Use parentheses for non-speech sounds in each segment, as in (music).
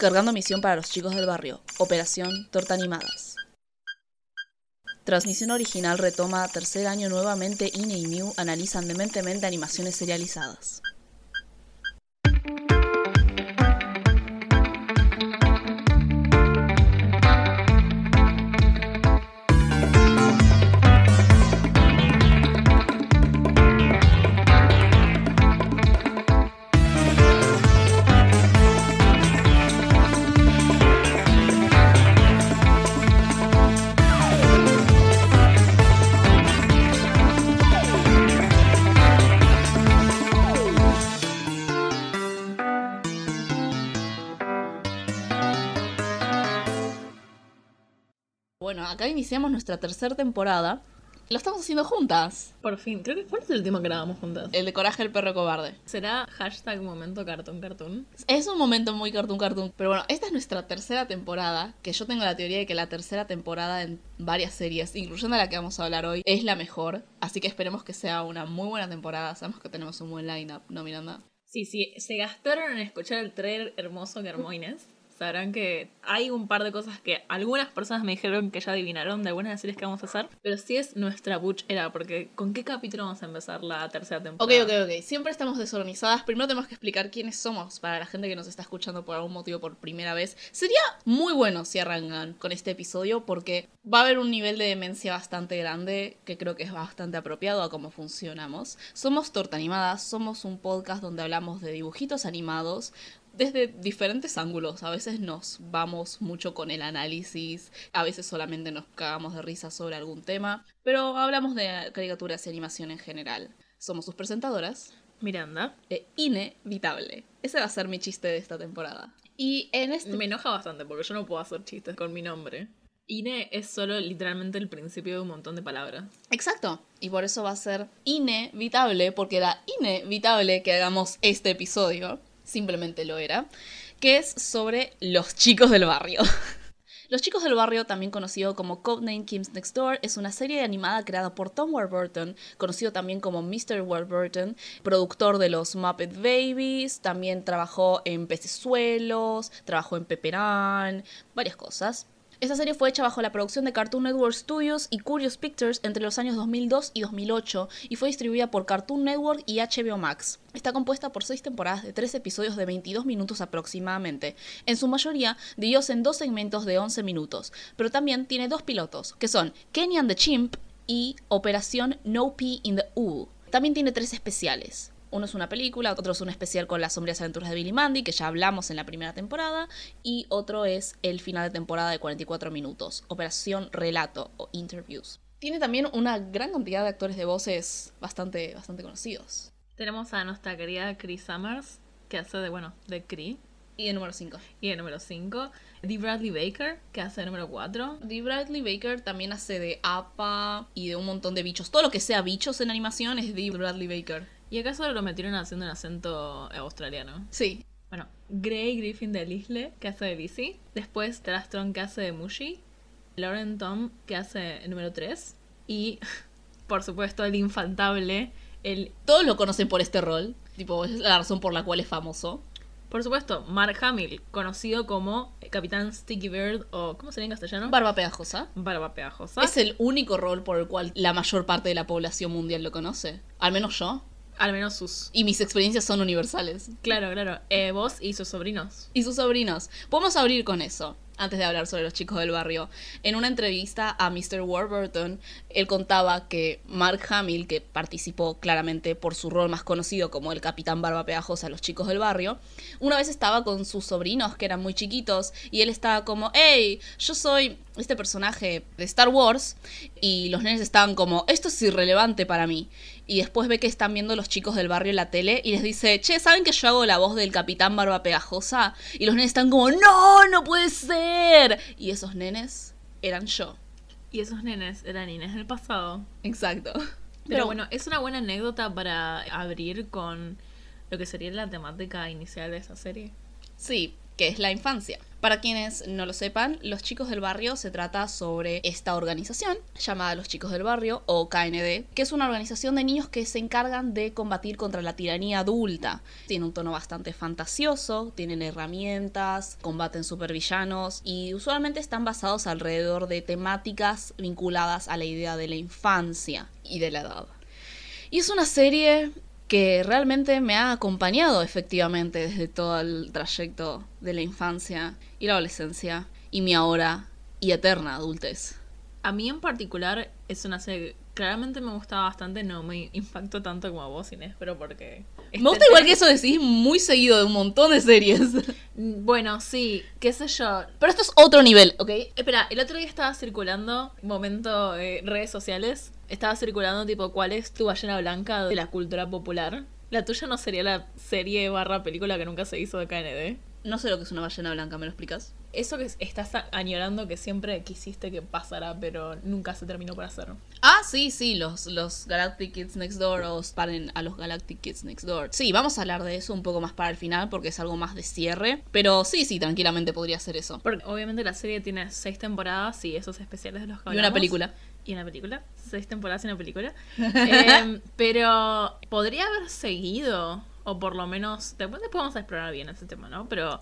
Cargando misión para los chicos del barrio. Operación Torta Animadas. Transmisión original retoma tercer año nuevamente Ine y Mew analizan dementemente animaciones serializadas. Acá iniciamos nuestra tercera temporada. Lo estamos haciendo juntas. Por fin, creo que ¿cuál es el último que grabamos juntas? El de Coraje el perro cobarde. ¿Será hashtag momento cartoon cartoon? Es un momento muy cartoon cartoon. Pero bueno, esta es nuestra tercera temporada. Que yo tengo la teoría de que la tercera temporada en varias series, incluyendo la que vamos a hablar hoy, es la mejor. Así que esperemos que sea una muy buena temporada. Sabemos que tenemos un buen lineup, ¿no, Miranda? Sí, sí, se gastaron en escuchar el trailer hermoso que armó Inés. Sabrán que hay un par de cosas que algunas personas me dijeron que ya adivinaron de algunas de series que vamos a hacer. Pero sí es nuestra butch era, porque ¿con qué capítulo vamos a empezar la tercera temporada? Ok, ok, ok. Siempre estamos desorganizadas. Primero tenemos que explicar quiénes somos para la gente que nos está escuchando por algún motivo por primera vez. Sería muy bueno si arrancan con este episodio porque va a haber un nivel de demencia bastante grande que creo que es bastante apropiado a cómo funcionamos. Somos Torta Animadas, somos un podcast donde hablamos de dibujitos animados, desde diferentes ángulos. A veces nos vamos mucho con el análisis, a veces solamente nos cagamos de risa sobre algún tema, pero hablamos de caricaturas y animación en general. Somos sus presentadoras. Miranda. E inevitable. Ese va a ser mi chiste de esta temporada. Y en este... Me enoja bastante porque yo no puedo hacer chistes con mi nombre. Ine es solo literalmente el principio de un montón de palabras. Exacto. Y por eso va a ser inevitable, porque era inevitable que hagamos este episodio simplemente lo era, que es sobre los chicos del barrio. (laughs) Los chicos del barrio, también conocido como Codename Kim's Next Door, es una serie animada creada por Tom Warburton, conocido también como Mr. Warburton, productor de los Muppet Babies, también trabajó en Pecesuelos, trabajó en Pepperán, varias cosas. Esta serie fue hecha bajo la producción de Cartoon Network Studios y Curious Pictures entre los años 2002 y 2008 y fue distribuida por Cartoon Network y HBO Max. Está compuesta por seis temporadas de tres episodios de 22 minutos aproximadamente, en su mayoría divididos en dos segmentos de 11 minutos, pero también tiene dos pilotos, que son Kenny and the Chimp y Operación No Pee in the Ool. También tiene tres especiales. Uno es una película, otro es un especial con las sombrías aventuras de Billy Mandy, que ya hablamos en la primera temporada, y otro es el final de temporada de 44 minutos, Operación Relato o Interviews. Tiene también una gran cantidad de actores de voces bastante, bastante conocidos. Tenemos a nuestra querida Chris Summers, que hace de, bueno, de Cree. Y el número 5. Y el número 5. Dee Bradley Baker, que hace el número 4. Dee Bradley Baker también hace de APA y de un montón de bichos. Todo lo que sea bichos en animación es Dee Bradley Baker. ¿Y acaso lo metieron haciendo un acento australiano? Sí. Bueno, Gray Griffin de Lisle, que hace de Lizzie. Después Trastron, que hace de Mushi. Lauren Tom, que hace el número 3. Y, (laughs) por supuesto, el infaltable. El... Todos lo conocen por este rol. Tipo, es la razón por la cual es famoso. Por supuesto, Mark Hamill, conocido como Capitán Sticky Bird o ¿cómo sería en castellano? Barba pegajosa. Barba pegajosa. Es el único rol por el cual la mayor parte de la población mundial lo conoce. Al menos yo. Al menos sus. Y mis experiencias son universales. Claro, claro. Eh, vos y sus sobrinos. Y sus sobrinos. Podemos abrir con eso antes de hablar sobre los chicos del barrio. En una entrevista a Mr. Warburton, él contaba que Mark Hamill, que participó claramente por su rol más conocido como el Capitán Barba Pegajosa a los chicos del barrio, una vez estaba con sus sobrinos que eran muy chiquitos y él estaba como, hey, yo soy este personaje de Star Wars y los nenes estaban como, esto es irrelevante para mí. Y después ve que están viendo los chicos del barrio en la tele y les dice, che, ¿saben que yo hago la voz del Capitán Barba Pegajosa? Y los nenes están como, no, no puede ser. Y esos nenes eran yo. Y esos nenes eran Inés del pasado. Exacto. Pero, Pero bueno, es una buena anécdota para abrir con lo que sería la temática inicial de esa serie. Sí, que es la infancia. Para quienes no lo sepan, Los Chicos del Barrio se trata sobre esta organización llamada Los Chicos del Barrio o KND, que es una organización de niños que se encargan de combatir contra la tiranía adulta. Tiene un tono bastante fantasioso, tienen herramientas, combaten supervillanos y usualmente están basados alrededor de temáticas vinculadas a la idea de la infancia y de la edad. Y es una serie que realmente me ha acompañado efectivamente desde todo el trayecto de la infancia y la adolescencia y mi ahora y eterna adultez. A mí en particular es una serie que claramente me gustaba bastante, no me impactó tanto como a vos, Inés, pero porque... Me gusta igual que eso decís muy seguido de un montón de series. Bueno, sí, qué sé yo. Pero esto es otro nivel, ¿ok? Espera, el otro día estaba circulando, momento eh, redes sociales, estaba circulando tipo cuál es tu ballena blanca de la cultura popular. La tuya no sería la serie barra película que nunca se hizo de KND. No sé lo que es una ballena blanca, ¿me lo explicas? Eso que estás añorando que siempre quisiste que pasara, pero nunca se terminó por hacer. Ah, sí, sí, los, los Galactic Kids Next Door o paren a los Galactic Kids Next Door. Sí, vamos a hablar de eso un poco más para el final porque es algo más de cierre. Pero sí, sí, tranquilamente podría ser eso. Porque obviamente la serie tiene seis temporadas y esos especiales de los que Y una película. Y una película. Seis temporadas y una película. (laughs) Em, pero podría haber seguido o por lo menos, después, después vamos a explorar bien ese tema, ¿no? Pero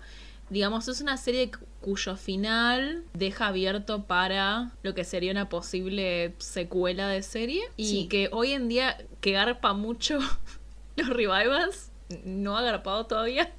digamos, es una serie cuyo final deja abierto para lo que sería una posible secuela de serie. Y que hoy en día, que garpa mucho (laughs) los revivals, no ha garpado todavía.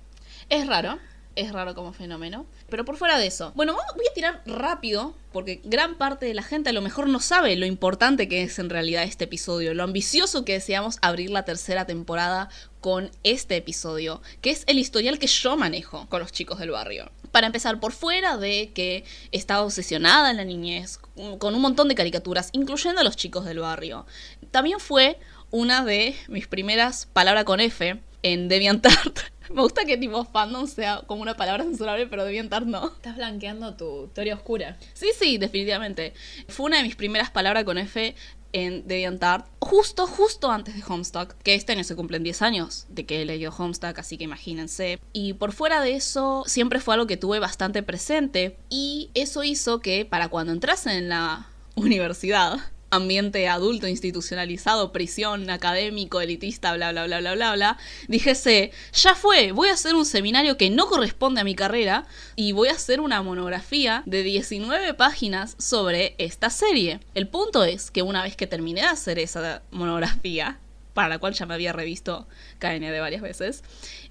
Es raro, es raro como fenómeno. Pero por fuera de eso. Bueno, voy a tirar rápido, porque gran parte de la gente a lo mejor no sabe lo importante que es en realidad este episodio, lo ambicioso que deseamos abrir la tercera temporada con este episodio, que es el historial que yo manejo con los chicos del barrio. Para empezar, por fuera de que estaba obsesionada en la niñez con un montón de caricaturas, incluyendo a los chicos del barrio, también fue una de mis primeras palabras con F en DeviantArt. (laughs) Me gusta que tipo fandom sea como una palabra censurable, pero DeviantArt no. Estás blanqueando tu teoría oscura. Sí, sí, definitivamente. Fue una de mis primeras palabras con F en DeviantArt, justo, justo antes de Homestuck, que este año se cumplen 10 años de que leído Homestuck, así que imagínense. Y por fuera de eso, siempre fue algo que tuve bastante presente, y eso hizo que para cuando entrase en la universidad, ambiente adulto, institucionalizado, prisión, académico, elitista, bla, bla, bla, bla, bla, bla, dijese, ya fue, voy a hacer un seminario que no corresponde a mi carrera y voy a hacer una monografía de 19 páginas sobre esta serie. El punto es que una vez que terminé de hacer esa monografía, para la cual ya me había revisto KND varias veces,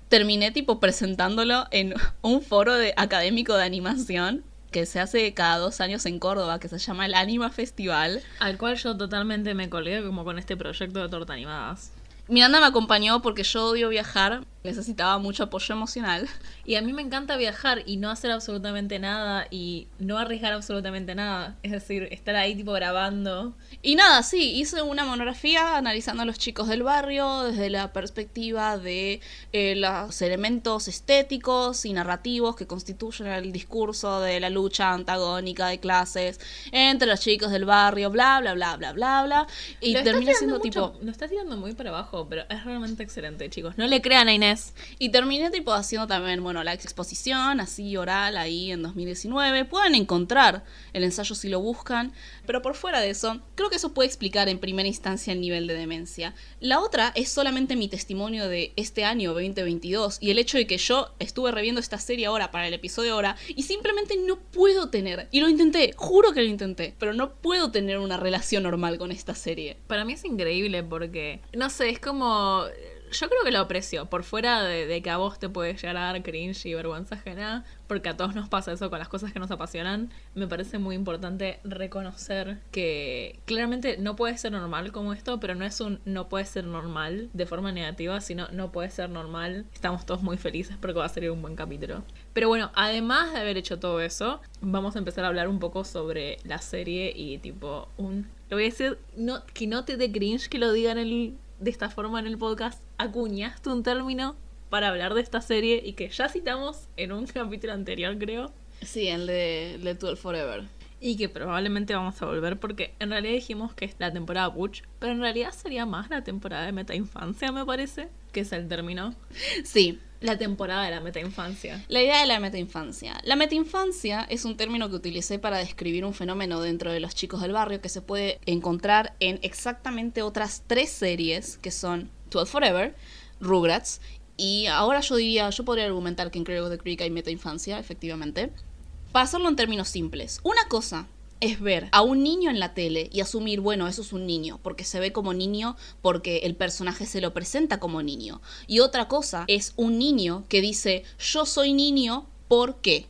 terminé tipo presentándolo en un foro de académico de animación que se hace cada dos años en Córdoba, que se llama el Anima Festival. Al cual yo totalmente me colgué como con este proyecto de torta animadas. Miranda me acompañó porque yo odio viajar, necesitaba mucho apoyo emocional. Y a mí me encanta viajar y no hacer absolutamente nada y no arriesgar absolutamente nada. Es decir, estar ahí tipo grabando. Y nada, sí, hice una monografía analizando a los chicos del barrio desde la perspectiva de eh, los elementos estéticos y narrativos que constituyen el discurso de la lucha antagónica de clases entre los chicos del barrio, bla, bla, bla, bla, bla, bla. Y termina siendo tipo... Lo está tirando muy para abajo, pero es realmente excelente, chicos. No le crean a Inés. Y terminé tipo haciendo también, bueno, la exposición así oral ahí en 2019. Pueden encontrar el ensayo si lo buscan, pero por fuera de eso, creo que eso puede explicar en primera instancia el nivel de demencia. La otra es solamente mi testimonio de este año 2022 y el hecho de que yo estuve reviendo esta serie ahora para el episodio ahora y simplemente no puedo tener, y lo intenté, juro que lo intenté, pero no puedo tener una relación normal con esta serie. Para mí es increíble porque, no sé, es como yo creo que lo aprecio, por fuera de, que a vos te puede llegar a dar cringe y vergüenza ajena, porque a todos nos pasa eso con las cosas que nos apasionan, me parece muy importante reconocer que claramente no puede ser normal como esto, pero no es un no puede ser normal de forma negativa, sino no puede ser normal. Estamos todos muy felices porque va a ser un buen capítulo. Pero bueno, además de haber hecho todo eso, vamos a empezar a hablar un poco sobre la serie y tipo un... Lo voy a decir, no, que no te dé cringe que lo digan el de esta forma en el podcast, acuñaste un término para hablar de esta serie y que ya citamos en un (laughs) capítulo anterior, creo. Sí, el de, de 12 Forever. Y que probablemente vamos a volver porque en realidad dijimos que es la temporada Butch, pero en realidad sería más la temporada de meta infancia, me parece, que es el término. Sí, La temporada de la metainfancia. La idea de la metainfancia. La metainfancia es un término que utilicé para describir un fenómeno dentro de los chicos del barrio que se puede encontrar en exactamente otras tres series que son 12 Forever, Rugrats y ahora yo diría, yo podría argumentar que en Cradle of the Creek hay metainfancia, efectivamente. Para hacerlo en términos simples, una cosa es ver a un niño en la tele y asumir, bueno, eso es un niño, porque se ve como niño, porque el personaje se lo presenta como niño. Y otra cosa es un niño que dice, yo soy niño, ¿por qué?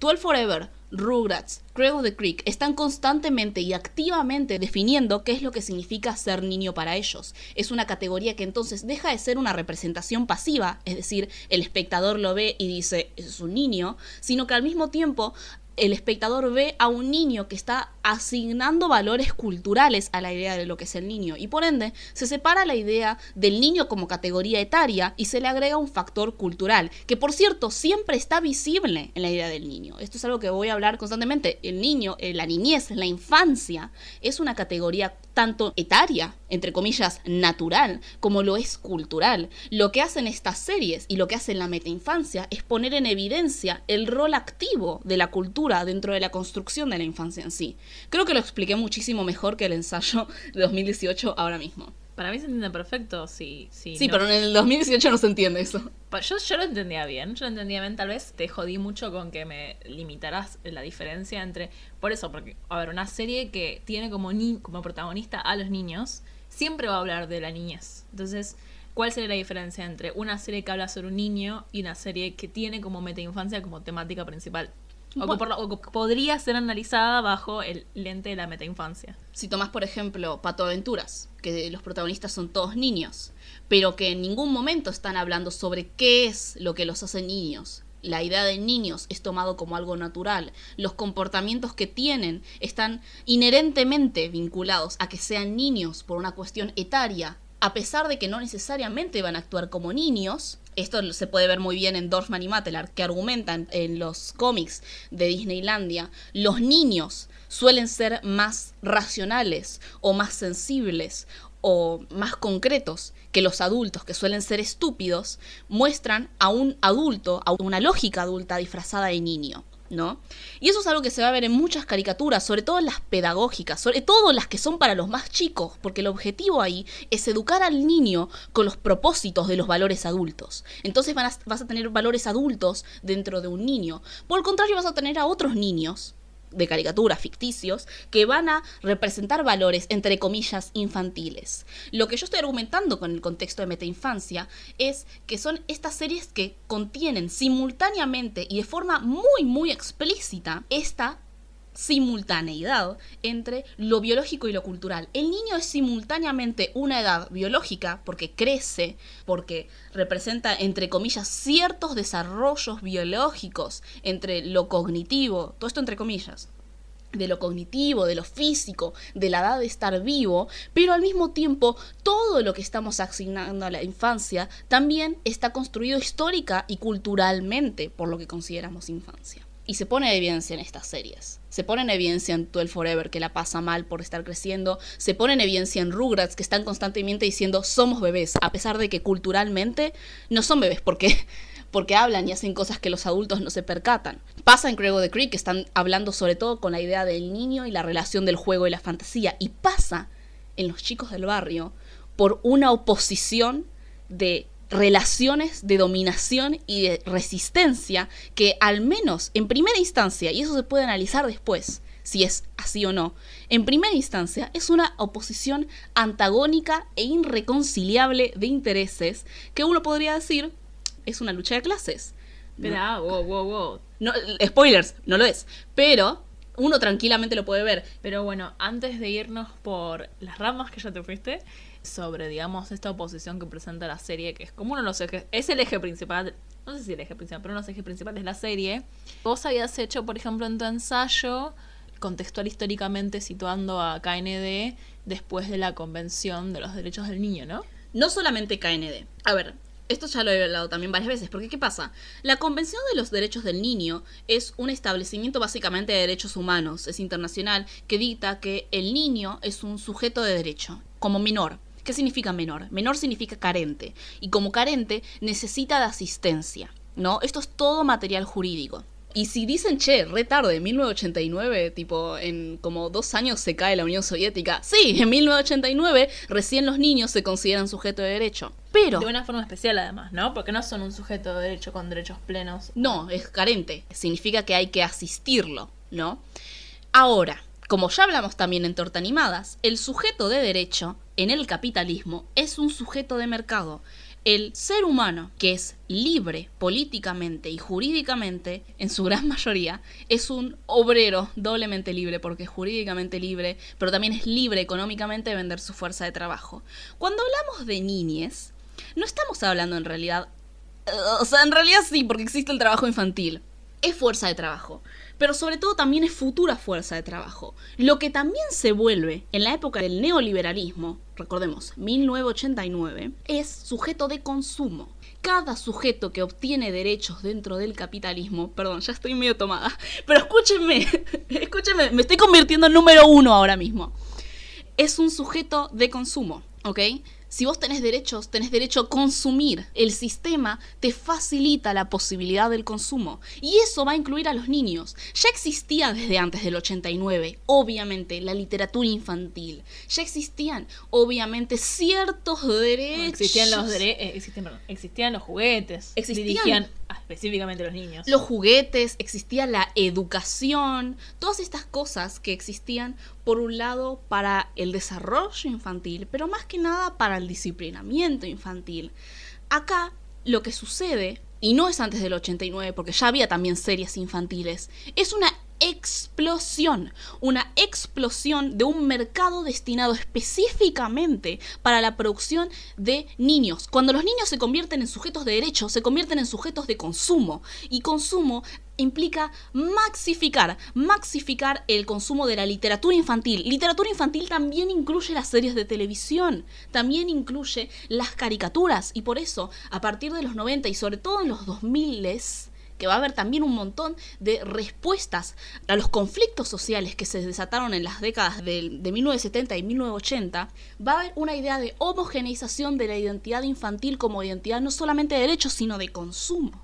12 Forever, Rugrats, Cradle of the Creek están constantemente y activamente definiendo qué es lo que significa ser niño para ellos. Es una categoría que entonces deja de ser una representación pasiva, es decir, el espectador lo ve y dice, es un niño, sino que al mismo tiempo el espectador ve a un niño que está asignando valores culturales a la idea de lo que es el niño y por ende se separa la idea del niño como categoría etaria y se le agrega un factor cultural que por cierto siempre está visible en la idea del niño. Esto es algo que voy a hablar constantemente. El niño, eh, la niñez, la infancia es una categoría tanto etaria, entre comillas, natural, como lo es cultural. Lo que hacen estas series y lo que hace la metainfancia es poner en evidencia el rol activo de la cultura dentro de la construcción de la infancia en sí. Creo que lo expliqué muchísimo mejor que el ensayo de 2018 ahora mismo. Para mí se entiende perfecto, sí. Sí, Sí, no- pero en el 2018 no se entiende eso. Yo, yo lo entendía bien, yo lo entendía bien, tal vez te jodí mucho con que me limitaras la diferencia entre... Por eso, porque, a ver, una serie que tiene como, ni como protagonista a los niños, siempre va a hablar de la niñez. Entonces, ¿cuál sería la diferencia entre una serie que habla sobre un niño y una serie que tiene como metainfancia como temática principal? O que, Bueno. por la- o que podría ser analizada bajo el lente de la metainfancia. Si tomás, por ejemplo, Pato Aventuras, que los protagonistas son todos niños, pero que en ningún momento están hablando sobre qué es lo que los hace niños. La idea de niños es tomado como algo natural. Los comportamientos que tienen están inherentemente vinculados a que sean niños por una cuestión etaria, a pesar de que no necesariamente van a actuar como niños. Esto se puede ver muy bien en Dorfman y Matelar, que argumentan en los cómics de Disneylandia. Los niños suelen ser más racionales o más sensibles o más concretos que los adultos, que suelen ser estúpidos, muestran a un adulto, a una lógica adulta disfrazada de niño. ¿No? Y eso es algo que se va a ver en muchas caricaturas, sobre todo en las pedagógicas, sobre todo las que son para los más chicos, porque el objetivo ahí es educar al niño con los propósitos de los valores adultos. Entonces vas a tener valores adultos dentro de un niño. Por el contrario, vas a tener a otros niños de caricaturas ficticios que van a representar valores entre comillas infantiles. Lo que yo estoy argumentando con el contexto de metainfancia es que son estas series que contienen simultáneamente y de forma muy muy explícita esta simultaneidad entre lo biológico y lo cultural. El niño es simultáneamente una edad biológica porque crece, porque representa, entre comillas, ciertos desarrollos biológicos entre lo cognitivo, todo esto entre comillas, de lo cognitivo, de lo físico, de la edad de estar vivo, pero al mismo tiempo todo lo que estamos asignando a la infancia también está construido histórica y culturalmente por lo que consideramos infancia. Y se pone en evidencia en estas series. Se pone en evidencia en 12 Forever, que la pasa mal por estar creciendo. Se pone en evidencia en Rugrats, que están constantemente diciendo somos bebés, a pesar de que culturalmente no son bebés, porque (laughs) porque hablan y hacen cosas que los adultos no se percatan. Pasa en Craig of the Creek, que están hablando sobre todo con la idea del niño y la relación del juego y la fantasía. Y pasa en los chicos del barrio por una oposición de relaciones de dominación y de resistencia que al menos en primera instancia, y eso se puede analizar después, si es así o no, en primera instancia es una oposición antagónica e irreconciliable de intereses que uno podría decir es una lucha de clases. Espera, wow, wow, wow. No, spoilers, no lo es, pero uno tranquilamente lo puede ver. Pero bueno, antes de irnos por las ramas que ya te fuiste, sobre, digamos, esta oposición que presenta la serie, que es como uno de los ejes, es el eje principal, no sé si el eje principal, pero uno de los ejes principales de la serie. Vos habías hecho, por ejemplo, en tu ensayo, contextual históricamente situando a KND después de la Convención de los Derechos del Niño, ¿no? No solamente KND. A ver, esto ya lo he hablado también varias veces, porque ¿qué pasa? La Convención de los Derechos del Niño es un establecimiento básicamente de derechos humanos, es internacional, que dicta que el niño es un sujeto de derecho, como menor. ¿Qué significa menor? Menor significa carente. Y como carente necesita de asistencia. ¿No? Esto es todo material jurídico. Y si dicen, che, re tarde, 1989, tipo, en como dos años se cae la Unión Soviética. Sí, en 1989 recién los niños se consideran sujeto de derecho. Pero... De una forma especial además, ¿no? Porque no son un sujeto de derecho con derechos plenos. No, es carente. Significa que hay que asistirlo, ¿no? Ahora, como ya hablamos también en Torta Animadas, el sujeto de derecho en el capitalismo es un sujeto de mercado. El ser humano, que es libre políticamente y jurídicamente, en su gran mayoría, es un obrero doblemente libre, porque es jurídicamente libre, pero también es libre económicamente de vender su fuerza de trabajo. Cuando hablamos de niñes, no estamos hablando en realidad... O sea, en realidad sí, porque existe el trabajo infantil. Es fuerza de trabajo pero sobre todo también es futura fuerza de trabajo. Lo que también se vuelve en la época del neoliberalismo, recordemos, 1989, es sujeto de consumo. Cada sujeto que obtiene derechos dentro del capitalismo, perdón, ya estoy medio tomada, (laughs) pero escúchenme, (laughs) escúchenme, me estoy convirtiendo en número uno ahora mismo. Es un sujeto de consumo, ¿ok? Si vos tenés derechos, tenés derecho a consumir. El sistema te facilita la posibilidad del consumo. Y eso va a incluir a los niños. Ya existía desde antes del 89, obviamente, la literatura infantil. Ya existían, obviamente, ciertos derechos. Existían los, eh, existían, los juguetes. Existían específicamente los niños. Los juguetes, existía la educación, todas estas cosas que existían por un lado para el desarrollo infantil, pero más que nada para el disciplinamiento infantil. Acá lo que sucede, y no es antes del 89 porque ya había también series infantiles, es una explosión, una explosión de un mercado destinado específicamente para la producción de niños. Cuando los niños se convierten en sujetos de derecho, se convierten en sujetos de consumo. Y consumo implica maxificar, maxificar el consumo de la literatura infantil. Literatura infantil también incluye las series de televisión, también incluye las caricaturas y por eso a partir de los 90 y sobre todo en los 2000 que va a haber también un montón de respuestas a los conflictos sociales que se desataron en las décadas de, 1970 y 1980, va a haber una idea de homogeneización de la identidad infantil como identidad no solamente de derechos, sino de consumo.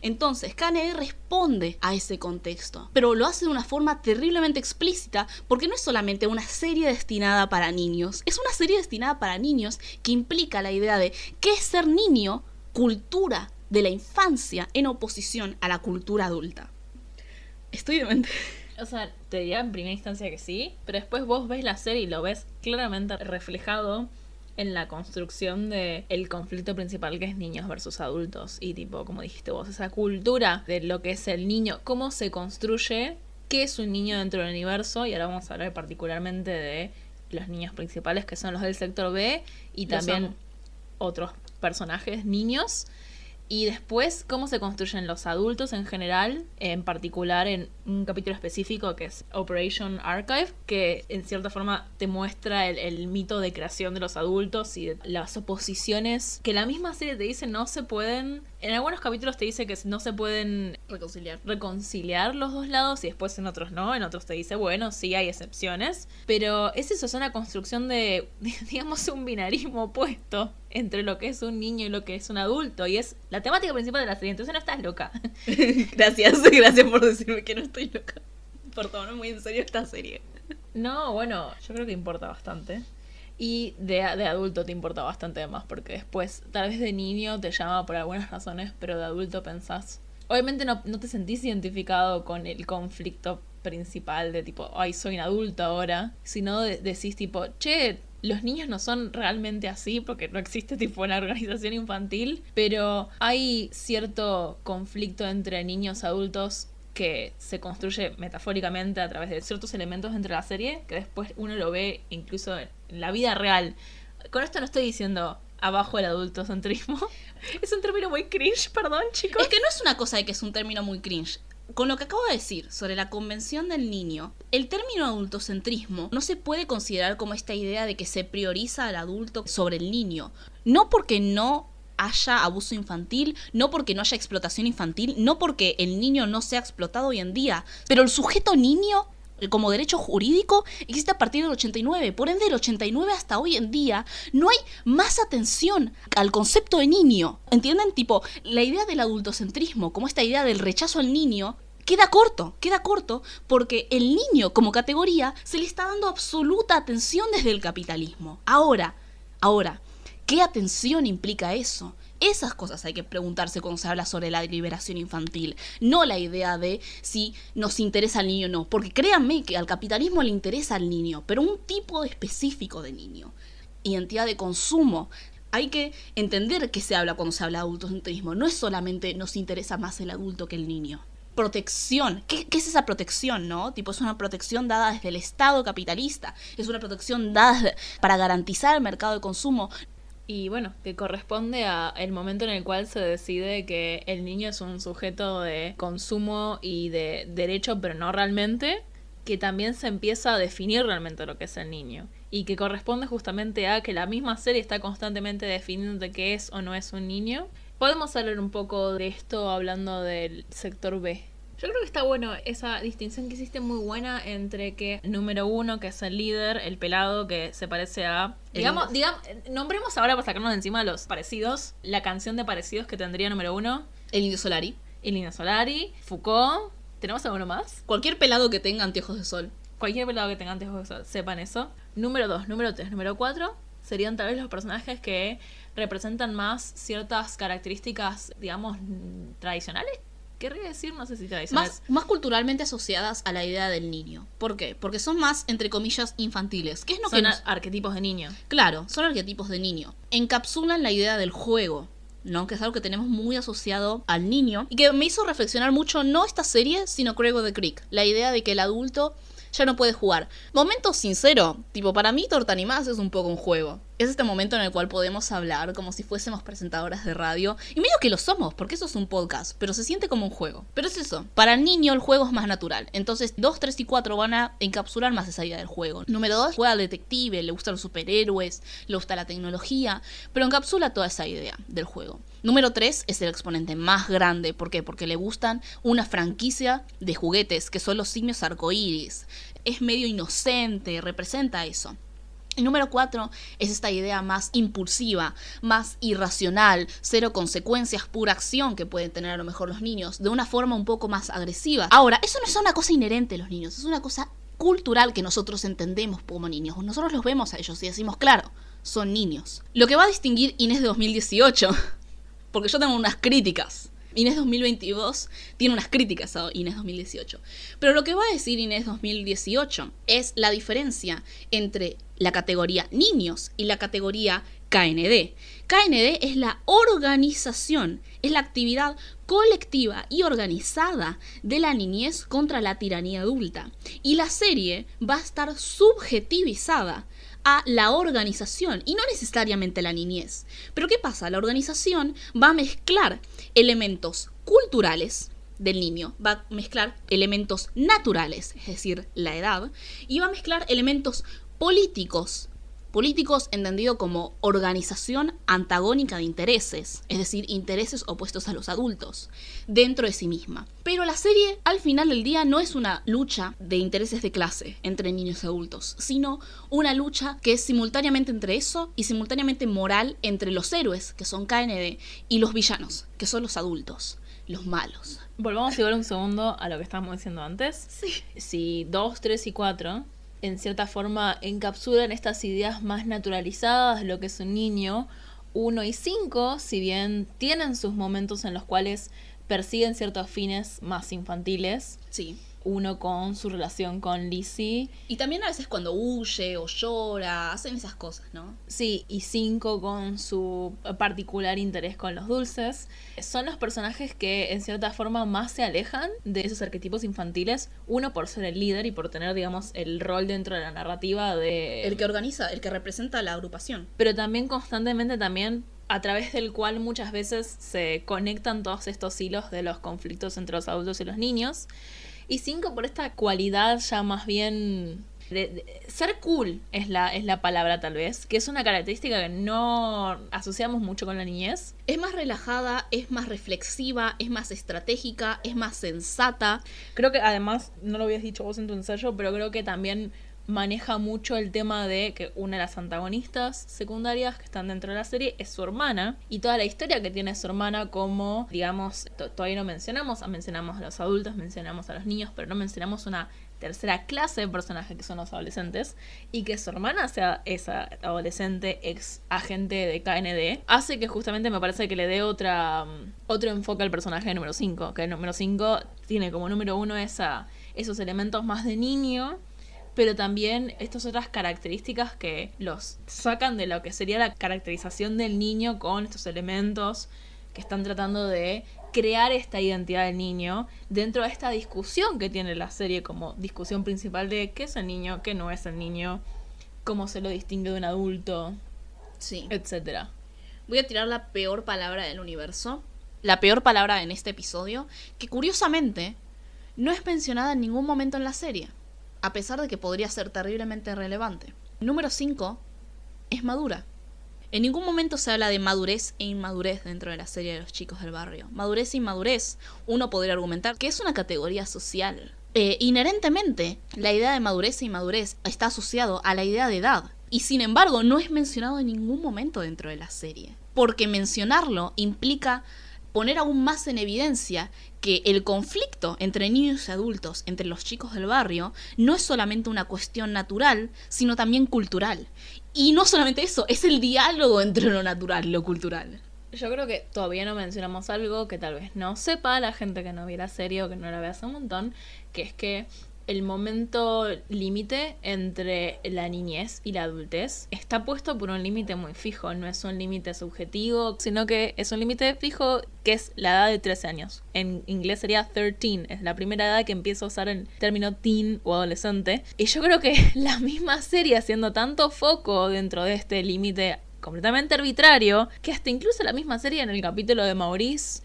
Entonces, KNE responde a ese contexto, pero lo hace de una forma terriblemente explícita porque no es solamente una serie destinada para niños, es una serie destinada para niños que implica la idea de qué es ser niño, cultura, de la infancia en oposición a la cultura adulta. Estoy de mente. O sea, te diría en primera instancia que sí, pero después vos ves la serie y lo ves claramente reflejado en la construcción de el conflicto principal que es niños versus adultos y tipo como dijiste vos esa cultura de lo que es el niño cómo se construye qué es un niño dentro del universo y ahora vamos a hablar particularmente de los niños principales que son los del sector B y también otros personajes niños y después cómo se construyen los adultos en general, en particular en un capítulo específico que es Operation Archive, que en cierta forma te muestra el, mito de creación de los adultos y las oposiciones que la misma serie te dice no se pueden en algunos capítulos te dice que no se pueden reconciliar. reconciliar los dos lados y después en otros no, en otros te dice, bueno, sí hay excepciones, pero es eso, es una construcción de, (laughs) digamos, un binarismo opuesto entre lo que es un niño y lo que es un adulto y es la temática principal de la serie, entonces no estás loca. (laughs) gracias, (laughs) gracias por decirme que no estoy loca. (laughs) Por tomar muy en serio esta serie. No, bueno, yo creo que importa bastante. Y de, de, adulto te importa bastante más, porque después, tal vez de niño te llama por algunas razones, pero de adulto pensás. Obviamente no, no te sentís identificado con el conflicto principal de tipo, ay, soy un adulto ahora, sino decís tipo, che, los niños no son realmente así porque no existe tipo una organización infantil, pero hay cierto conflicto entre niños adultos que se construye metafóricamente a través de ciertos elementos dentro de la serie, que después uno lo ve incluso en la vida real. Con esto no estoy diciendo abajo el adultocentrismo. (laughs) es un término muy cringe, perdón, chicos. Es que no es una cosa de que es un término muy cringe. Con lo que acabo de decir sobre la convención del niño, el término adultocentrismo no se puede considerar como esta idea de que se prioriza al adulto sobre el niño. No porque no haya abuso infantil, no porque no haya explotación infantil, no porque el niño no sea explotado hoy en día, pero el sujeto niño eh, como derecho jurídico existe a partir del 89. Por ende, del 89 hasta hoy en día no hay más atención al concepto de niño. ¿Entienden? Tipo, la idea del adultocentrismo, como esta idea del rechazo al niño, queda corto, queda corto porque el niño como categoría se le está dando absoluta atención desde el capitalismo. Ahora, ahora, ¿qué atención implica eso? Esas cosas hay que preguntarse cuando se habla sobre la liberación infantil, no la idea de si nos interesa al niño o no, porque créanme que al capitalismo le interesa al niño, pero un tipo específico de niño, identidad de consumo. Hay que entender qué se habla cuando se habla de adultocentrismo, no es solamente nos interesa más el adulto que el niño protección. ¿Qué, ¿Qué, es esa protección, no? Tipo, es una protección dada desde el Estado capitalista. Es una protección dada para garantizar el mercado de consumo. Y bueno, que corresponde a el momento en el cual se decide que el niño es un sujeto de consumo y de derecho, pero no realmente, que también se empieza a definir realmente lo que es el niño. Y que corresponde justamente a que la misma serie está constantemente definiendo de qué es o no es un niño. Podemos hablar un poco de esto hablando del sector B. Yo creo que está bueno esa distinción que hiciste muy buena entre que número uno, que es el líder, el pelado, que se parece a. Digamos, digamos, nombremos ahora para sacarnos de encima los parecidos, la canción de parecidos que tendría número uno. El Indio Solari. El Indio Solari, Foucault. ¿Tenemos alguno más? Cualquier pelado que tenga anteojos de sol. Cualquier pelado que tenga anteojos de sol, sepan eso. Número dos, número tres, número cuatro serían tal vez los personajes que representan más ciertas características, digamos, tradicionales querría decir, no sé si Más, más culturalmente asociadas a la idea del niño. ¿Por qué? Porque son más, entre comillas, infantiles. ¿Qué es lo son que arquetipos de niño. Claro, son arquetipos de niño. Encapsulan la idea del juego. ¿no? Que es algo que tenemos muy asociado al niño. Y que me hizo reflexionar mucho, no esta serie, sino Crego de Creek. La idea de que el adulto ya no puede jugar. Momento sincero, tipo, para mí Torta Animadas es un poco un juego es este momento en el cual podemos hablar como si fuésemos presentadoras de radio. Y medio que lo somos, porque eso es un podcast, pero se siente como un juego. Pero es eso, para el niño el juego es más natural. Entonces 2, 3 y 4 van a encapsular más esa idea del juego. Número 2, juega al detective, le gustan los superhéroes, le gusta la tecnología, pero encapsula toda esa idea del juego. Número 3 es el exponente más grande. ¿Por qué? Porque le gustan una franquicia de juguetes que son los simios arcoíris. Es medio inocente, representa eso. El número cuatro es esta idea más impulsiva, más irracional, cero consecuencias, pura acción que pueden tener a lo mejor los niños, de una forma un poco más agresiva. Ahora, eso no es una cosa inherente a los niños, es una cosa cultural que nosotros entendemos como niños. Nosotros los vemos a ellos y decimos, claro, son niños. Lo que va a distinguir Inés de 2018, (laughs) porque yo tengo unas críticas Inés 2022 tiene unas críticas a Inés 2018. Pero lo que va a decir Inés 2018 es la diferencia entre la categoría niños y la categoría KND. KND es la organización, es la actividad colectiva y organizada de la niñez contra la tiranía adulta. Y la serie va a estar subjetivizada a la organización y no necesariamente la niñez. Pero ¿qué pasa? La organización va a mezclar elementos culturales del niño, va a mezclar elementos naturales, es decir, la edad, y va a mezclar elementos políticos Políticos entendido como organización antagónica de intereses, es decir, intereses opuestos a los adultos, dentro de sí misma. Pero la serie, al final del día, no es una lucha de intereses de clase entre niños y adultos, sino una lucha que es simultáneamente entre eso y simultáneamente moral entre los héroes, que son KND, y los villanos, que son los adultos, los malos. Volvamos a ver un segundo a lo que estábamos diciendo antes. Sí. Si 2, 3 y 4 en cierta forma encapsulan estas ideas más naturalizadas de lo que es un niño. 1 y 5, si bien tienen sus momentos en los cuales persiguen ciertos fines más infantiles, sí uno con su relación con Lizzie. Y también a veces cuando huye o llora, hacen esas cosas, ¿no? Sí, y cinco con su particular interés con los dulces. Son los personajes que en cierta forma más se alejan de esos arquetipos infantiles. Uno por ser el líder y por tener, digamos, el rol dentro de la narrativa de... El que organiza, el que representa la agrupación. Pero también constantemente también a través del cual muchas veces se conectan todos estos hilos de los conflictos entre los adultos y los niños. Y cinco, por esta cualidad ya más bien de- de- ser cool es la, es la palabra tal vez, que es una característica que no asociamos mucho con la niñez. Es más relajada, es más reflexiva, es más estratégica, es más sensata. Creo que además, no lo habías dicho vos en tu ensayo, pero creo que también maneja mucho el tema de que una de las antagonistas secundarias que están dentro de la serie es su hermana y toda la historia que tiene su hermana como, digamos, to- todavía no mencionamos, mencionamos a los adultos, mencionamos a los niños, pero no mencionamos una tercera clase de personajes que son los adolescentes y que su hermana sea esa adolescente ex agente de KND hace que justamente me parece que le dé otra mm, otro enfoque al personaje número 5 que el número 5 tiene como número uno esa, esos elementos más de niño pero también estas otras características que los sacan de lo que sería la caracterización del niño con estos elementos que están tratando de crear esta identidad del niño dentro de esta discusión que tiene la serie como discusión principal de qué es el niño, qué no es el niño, cómo se lo distingue de un adulto, Sí. etcétera. Voy a tirar la peor palabra del universo. La peor palabra en este episodio, que curiosamente no es mencionada en ningún momento en la serie, a pesar de que podría ser terriblemente relevante. Número 5 es madura. En ningún momento se habla de madurez e inmadurez dentro de la serie de los chicos del barrio. Madurez e inmadurez, uno podría argumentar que es una categoría social. Eh, inherentemente, la idea de madurez e inmadurez está asociado a la idea de edad. Y sin embargo, no es mencionado en ningún momento dentro de la serie. Porque mencionarlo implica poner aún más en evidencia que el conflicto entre niños y adultos, entre los chicos del barrio, no es solamente una cuestión natural, sino también cultural. Y no solamente eso, es el diálogo entre lo natural y lo cultural. Yo creo que todavía no mencionamos algo que tal vez no sepa la gente que no vio la serie o que no la ve hace un montón, que es que el momento límite entre la niñez y la adultez está puesto por un límite muy fijo, no es un límite subjetivo, sino que es un límite fijo que es la edad de 13 años. En inglés sería 13, es la primera edad que empieza a usar el término teen o adolescente. Y yo creo que (laughs) la misma serie haciendo tanto foco dentro de este límite completamente arbitrario, que hasta incluso la misma serie en el capítulo de Maurice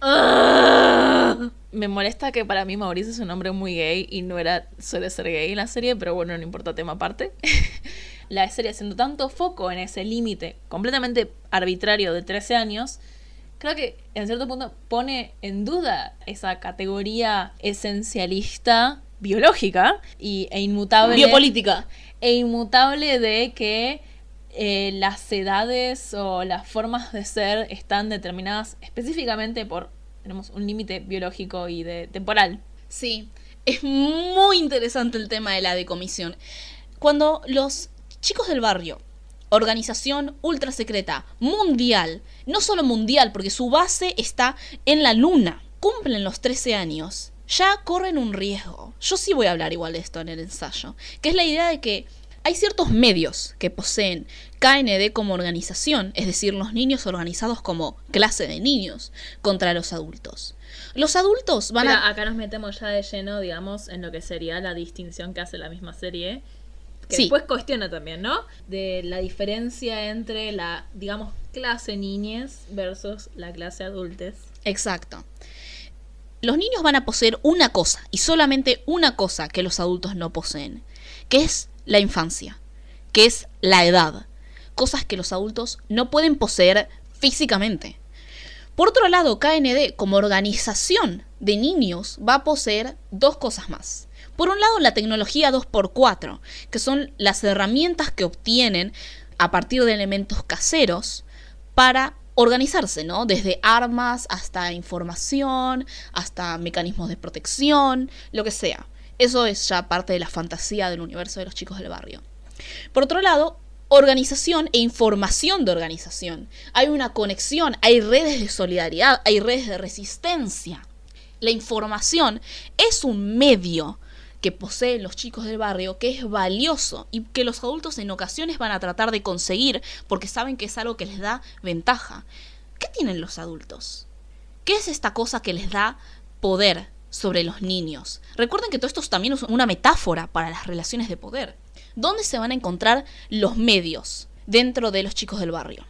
me molesta que para mí Maurice es un hombre muy gay y no era suele ser gay en la serie, pero bueno, no importa tema aparte. (laughs) la serie haciendo tanto foco en ese límite completamente arbitrario de 13 años, creo que en cierto punto pone en duda esa categoría esencialista biológica y, e inmutable Biopolítica. e inmutable de que eh, las edades o las formas de ser están determinadas específicamente por tenemos un límite biológico y de temporal. Sí, es muy interesante el tema de la decomisión. Cuando los chicos del barrio, organización ultra secreta, mundial, no solo mundial, porque su base está en la luna, cumplen los 13 años, ya corren un riesgo. Yo sí voy a hablar igual de esto en el ensayo, que es la idea de que hay ciertos medios que poseen KND como organización, es decir, los niños organizados como clase de niños contra los adultos. Los adultos van Pero a... acá nos metemos ya de lleno, digamos, en lo que sería la distinción que hace la misma serie. Que Sí. después cuestiona también, ¿no? De la diferencia entre la, digamos, clase niñez versus la clase adultez. Exacto. Los niños van a poseer una cosa, y solamente una cosa que los adultos no poseen, que es la infancia, que es la edad, cosas que los adultos no pueden poseer físicamente. Por otro lado, KND como organización de niños va a poseer dos cosas más. Por un lado, la tecnología 2x4, que son las herramientas que obtienen a partir de elementos caseros para organizarse, ¿no? Desde armas hasta información, hasta mecanismos de protección, lo que sea. Eso es ya parte de la fantasía del universo de los chicos del barrio. Por otro lado, organización e información de organización. Hay una conexión, hay redes de solidaridad, hay redes de resistencia. La información es un medio que poseen los chicos del barrio que es valioso y que los adultos en ocasiones van a tratar de conseguir porque saben que es algo que les da ventaja. ¿Qué tienen los adultos? ¿Qué es esta cosa que les da poder sobre los niños? Recuerden que todo esto también es una metáfora para las relaciones de poder. ¿Dónde se van a encontrar los medios dentro de los chicos del barrio?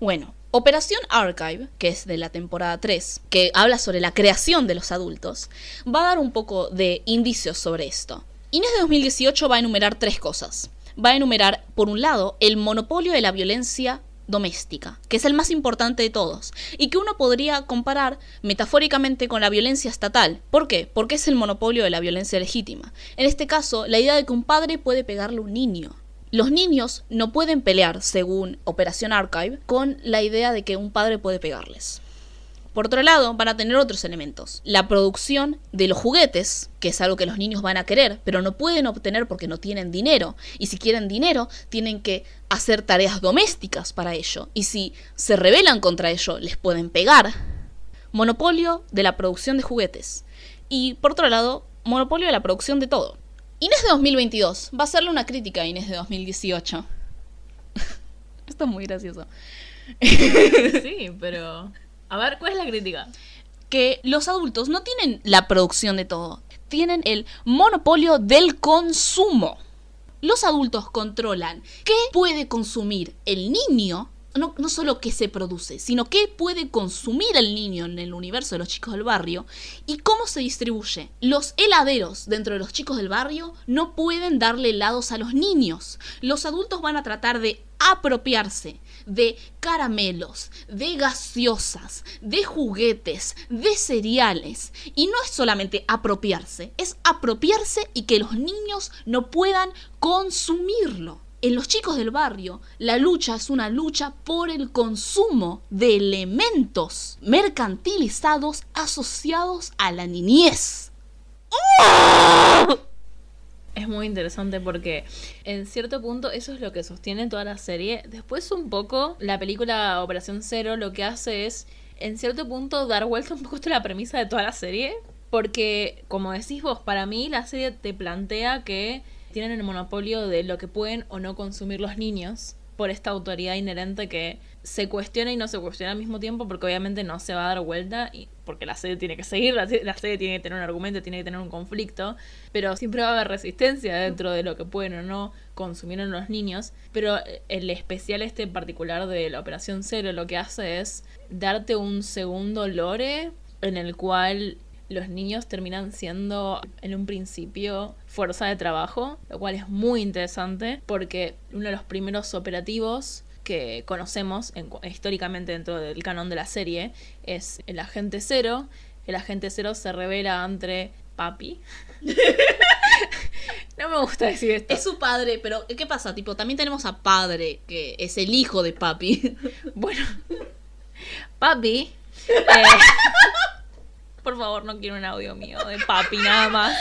Bueno, Operación Archive, que es de la temporada 3, que habla sobre la creación de los adultos, va a dar un poco de indicios sobre esto. Inés de 2018 va a enumerar tres cosas. Va a enumerar, por un lado, el monopolio de la violencia doméstica, que es el más importante de todos, y que uno podría comparar metafóricamente con la violencia estatal. ¿Por qué? Porque es el monopolio de la violencia legítima. En este caso, la idea de que un padre puede pegarle a un niño. Los niños no pueden pelear, según Operación Archive, con la idea de que un padre puede pegarles. Por otro lado, van a tener otros elementos. La producción de los juguetes, que es algo que los niños van a querer, pero no pueden obtener porque no tienen dinero. Y si quieren dinero, tienen que hacer tareas domésticas para ello. Y si se rebelan contra ello, les pueden pegar. Monopolio de la producción de juguetes. Y por otro lado, monopolio de la producción de todo. Inés de 2022 va a hacerle una crítica a Inés de 2018. (laughs) Esto es muy gracioso. sí, pero. A ver, ¿cuál es la crítica? Que los adultos no tienen la producción de todo, tienen el monopolio del consumo. Los adultos controlan qué puede consumir el niño no, no, solo qué se produce, sino qué puede consumir el niño en el universo de los chicos del barrio y cómo se distribuye. Los heladeros dentro de los chicos del barrio no pueden darle helados a los niños. Los adultos van a tratar de apropiarse de caramelos, de gaseosas, de juguetes, de cereales. Y no es solamente apropiarse, es apropiarse y que los niños no puedan consumirlo en los chicos del barrio, la lucha es una lucha por el consumo de elementos mercantilizados asociados a la niñez. Es muy interesante porque en cierto punto eso es lo que sostiene toda la serie. Después un poco la película Operación Cero lo que hace es en cierto punto dar vuelta un poco a la premisa de toda la serie. Porque como decís vos, para mí la serie te plantea que tienen el monopolio de lo que pueden o no consumir los niños por esta autoridad inherente que se cuestiona y no se cuestiona al mismo tiempo porque obviamente no se va a dar vuelta y porque la serie tiene que seguir, la serie, tiene que tener un argumento, tiene que tener un conflicto, pero siempre va a haber resistencia dentro de lo que pueden o no consumir los niños, pero el especial este particular de la Operación Cero lo que hace es darte un segundo lore en el cual los niños terminan siendo en un principio fuerza de trabajo, lo cual es muy interesante porque uno de los primeros operativos que conocemos históricamente dentro del canon de la serie es el agente cero. El agente cero se revela ante papi. (laughs) no me gusta decir esto. Es su padre, pero ¿qué pasa? Tipo, también tenemos a padre, que es el hijo de papi. bueno, papi. (laughs) Eh, por favor, no quiero un audio mío de papi nada más.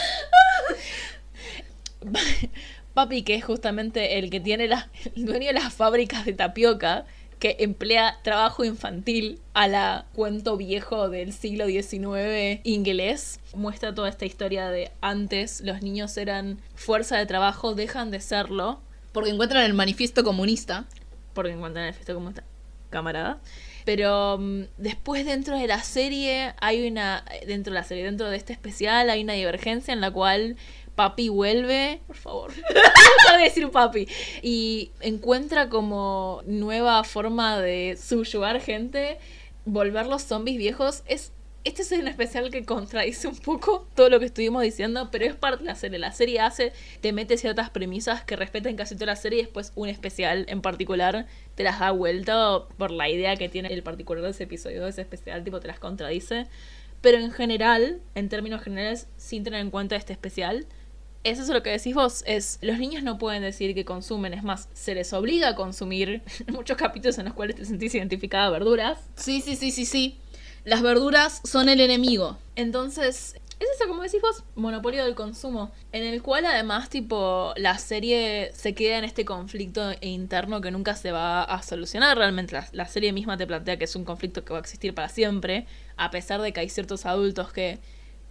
(laughs) Papi, que es justamente el que tiene la, el dueño de las fábricas de tapioca, que emplea trabajo infantil a la cuento viejo del siglo XIX inglés. Muestra toda esta historia de antes los niños eran fuerza de trabajo, dejan de serlo. Porque encuentran el manifiesto comunista. Porque encuentran el manifiesto comunista. Camarada. Pero mm, después dentro de la serie hay una, dentro de la serie, dentro de este especial hay una divergencia en la cual papi vuelve, por favor, (laughs) no decir papi, y encuentra como nueva forma de subyugar gente, volver los zombies viejos, es este es un especial que contradice un poco todo lo que estuvimos diciendo, pero es parte de la serie. La serie hace, te mete ciertas premisas que respetan casi toda la serie y después un especial en particular te las da vuelta por la idea que tiene el particular de ese episodio, de ese especial, tipo te las contradice. Pero en general, en términos generales, sin tener en cuenta este especial, eso es lo que decís vos, es los niños no pueden decir que consumen, es más, se les obliga a consumir (laughs) muchos capítulos en los cuales te sentís identificada verduras. Sí, sí, sí, sí, sí. Las verduras son el enemigo. Entonces, es eso, como decís vos, monopolio del consumo, en el cual además, tipo, la serie se queda en este conflicto interno que nunca se va a solucionar realmente. La, serie misma te plantea que es un conflicto que va a existir para siempre, a pesar de que hay ciertos adultos que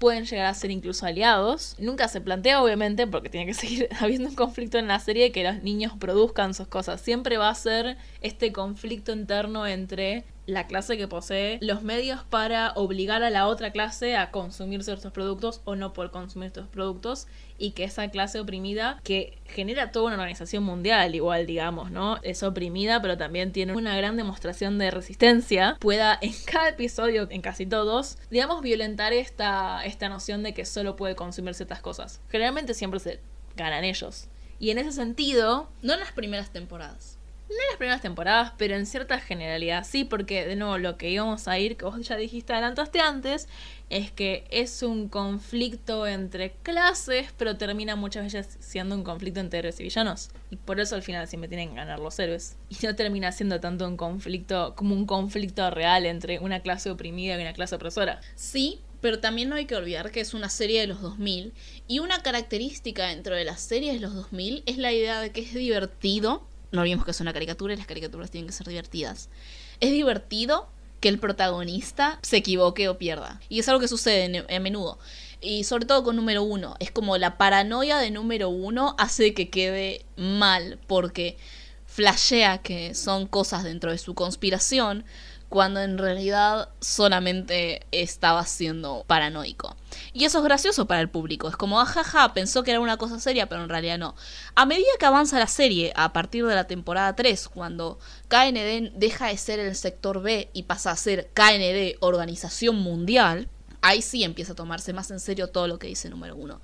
pueden llegar a ser incluso aliados. Nunca se plantea, obviamente, porque tiene que (laughs) seguir habiendo un conflicto en la serie, que los niños produzcan sus cosas. Siempre va a ser este conflicto interno entre la clase que posee los medios para obligar a la otra clase a consumir ciertos productos o no poder consumir estos productos y que esa clase oprimida que genera toda una organización mundial igual digamos, ¿no? Es oprimida pero también tiene una gran demostración de resistencia pueda en (laughs) cada episodio, en casi todos, digamos violentar esta, esta noción de que solo puede consumir ciertas cosas. Generalmente siempre se ganan ellos. Y en ese sentido, No en las primeras temporadas. No en las primeras temporadas, pero en cierta generalidad sí, porque de nuevo lo que íbamos a ir, que vos ya dijiste, adelantaste antes, es que es un conflicto entre clases, pero termina muchas veces siendo un conflicto entre héroes y villanos. Y por eso al final siempre tienen que ganar los héroes. Y no termina siendo tanto un conflicto como un conflicto real entre una clase oprimida y una clase opresora. Sí, pero también no hay que olvidar que es una serie de los 2000 y una característica dentro de las series de los 2000 es la idea de que es divertido. No olvidemos que es una caricatura y las caricaturas tienen que ser divertidas. Es divertido que el protagonista se equivoque o pierda. Y es algo que sucede a menudo. Y sobre todo con número uno. Es como la paranoia de número uno hace que quede mal porque flashea que son cosas dentro de su conspiración cuando en realidad solamente estaba siendo paranoico. Y eso es gracioso para el público. Es como, ajaja, pensó que era una cosa seria, pero en realidad no. A medida que avanza la serie, a partir de la temporada 3, cuando KND deja de ser el sector B y pasa a ser KND, Organización Mundial, ahí sí empieza a tomarse más en serio todo lo que dice número uno.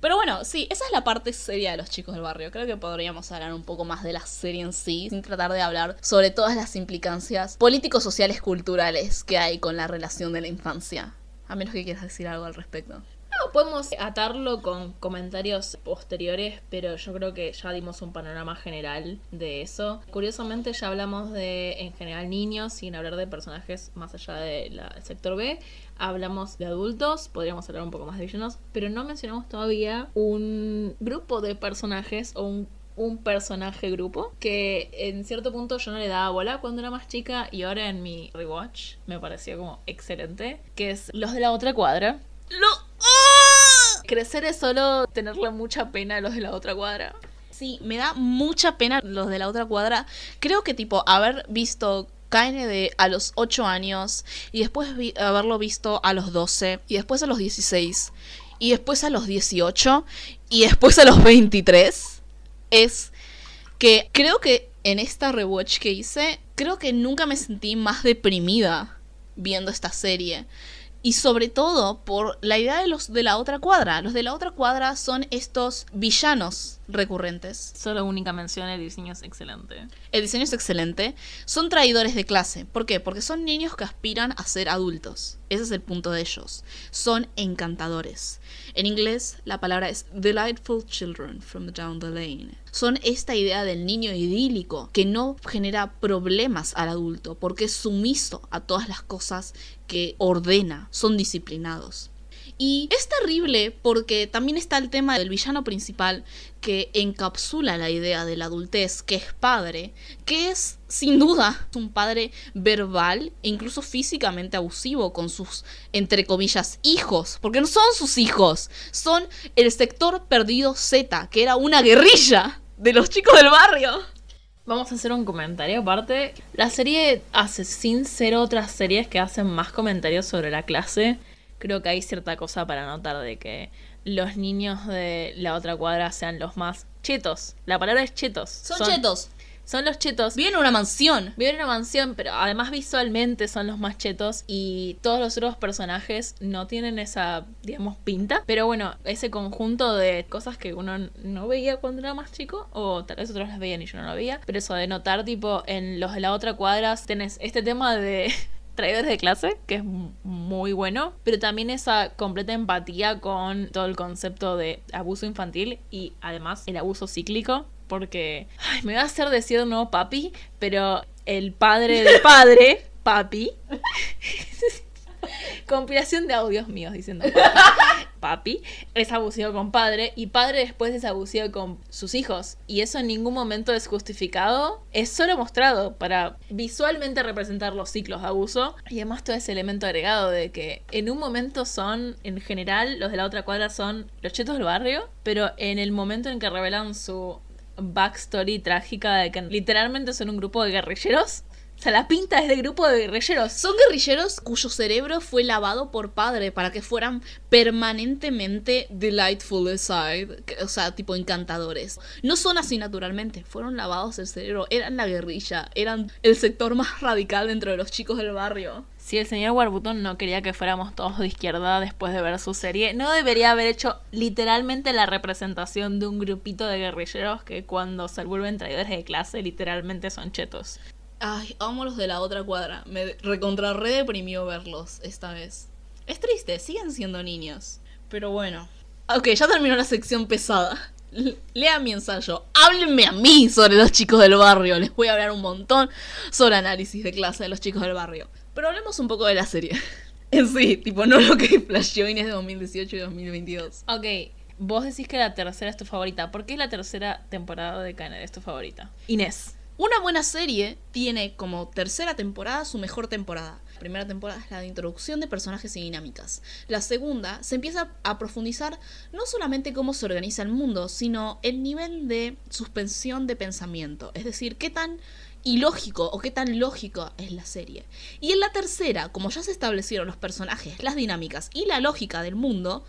Pero bueno, sí, esa es la parte seria de los chicos del barrio. Creo que podríamos hablar un poco más de la serie en sí, sin tratar de hablar sobre todas las implicancias políticos, sociales, culturales que hay con la relación de la infancia. A menos que quieras decir algo al respecto. No, podemos atarlo con comentarios posteriores, pero yo creo que ya dimos un panorama general de eso. Curiosamente ya hablamos de, en general, niños, sin hablar de personajes más allá del sector B. Hablamos de adultos, podríamos hablar un poco más de villanos, pero no mencionamos todavía un grupo de personajes o un un personaje grupo que en cierto punto yo no le daba bola cuando era más chica y ahora en mi rewatch me pareció como excelente, que es los de la otra cuadra. ¡Lo! Crecer es solo tenerle mucha pena a los de la otra cuadra. Sí, me da mucha pena los de la otra cuadra. Creo que tipo haber visto KND a los 8 años y después haberlo visto a los 12 y después a los 16 y después a los 18 y después a los 23 es que creo que en esta rewatch que hice, creo que nunca me sentí más deprimida viendo esta serie. Y sobre todo por la idea de los de la otra cuadra. Los de la otra cuadra son estos villanos recurrentes. Solo única mención, el diseño es excelente. El diseño es excelente. Son traidores de clase. ¿Por qué? Porque son niños que aspiran a ser adultos. Ese es el punto de ellos. Son encantadores. En inglés, la palabra es delightful children from down the lane. Son esta idea del niño idílico que no genera problemas al adulto porque es sumiso a todas las cosas que ordena. Son disciplinados. Y es terrible porque también está el tema del villano principal que encapsula la idea de la adultez, que es padre, que es sin duda un padre verbal e incluso físicamente abusivo con sus, entre comillas, hijos, porque no son sus hijos, son el sector perdido Z, que era una guerrilla de los chicos del barrio. Vamos a hacer un comentario aparte. La serie hace sin ser otras series que hacen más comentarios sobre la clase. Creo que hay cierta cosa para notar de que los niños de la otra cuadra sean los más chetos. La palabra es chetos. Son, chetos, Son los chetos. viven en una mansión. Viven en una mansión, pero además visualmente son los más chetos y todos los otros personajes no tienen esa, digamos, pinta. Pero bueno, ese conjunto de cosas que uno no veía cuando era más chico, o tal vez otros las veían y yo no lo veía, pero eso de notar, tipo, en los de la otra cuadra tenés este tema de traidores de clase, que es muy bueno, pero también esa completa empatía con todo el concepto de abuso infantil y además el abuso cíclico, porque ay, me va a hacer decir no papi, pero el padre del (laughs) padre, papi, (laughs) compilación de audios míos diciendo papi, (laughs) papi, es abusivo con padre y padre después es abusivo con sus hijos. Y eso en ningún momento es justificado, es solo mostrado para visualmente representar los ciclos de abuso. Y además todo ese elemento agregado de que en un momento son, en general, los de la otra cuadra son los chetos del barrio, pero en el momento en que revelan su backstory trágica de que literalmente son un grupo de guerrilleros O sea, la pinta es de grupo de guerrilleros. Son guerrilleros cuyo cerebro fue lavado por padre para que fueran permanentemente delightful aside, o sea, tipo encantadores. No son así naturalmente, fueron lavados el cerebro, eran la guerrilla, eran el sector más radical dentro de los chicos del barrio. Si el señor Warburton no quería que fuéramos todos de izquierda después de ver su serie, no debería haber hecho literalmente la representación de un grupito de guerrilleros que cuando se vuelven traidores de clase literalmente son chetos. Ay, amo los de la otra cuadra. Me recontra re deprimió verlos esta vez. Es triste, siguen siendo niños. Pero bueno. Ok, ya terminó la sección pesada. Lea mi ensayo. Háblenme a mí sobre los chicos del barrio. Les voy a hablar un montón sobre análisis de clase de los chicos del barrio. Pero hablemos un poco de la serie. (laughs) En sí, tipo, no lo que flasheó Inés de 2018 y 2022. Ok, vos decís que la tercera es tu favorita. ¿Por qué la tercera temporada de Canal es tu favorita? Inés. Una buena serie tiene como tercera temporada su mejor temporada. La primera temporada es la de introducción de personajes y dinámicas. La segunda se empieza a profundizar no solamente cómo se organiza el mundo, sino el nivel de suspensión de pensamiento. Es decir, qué tan ilógico o qué tan lógico es la serie. Y en la tercera, como ya se establecieron los personajes, las dinámicas y la lógica del mundo,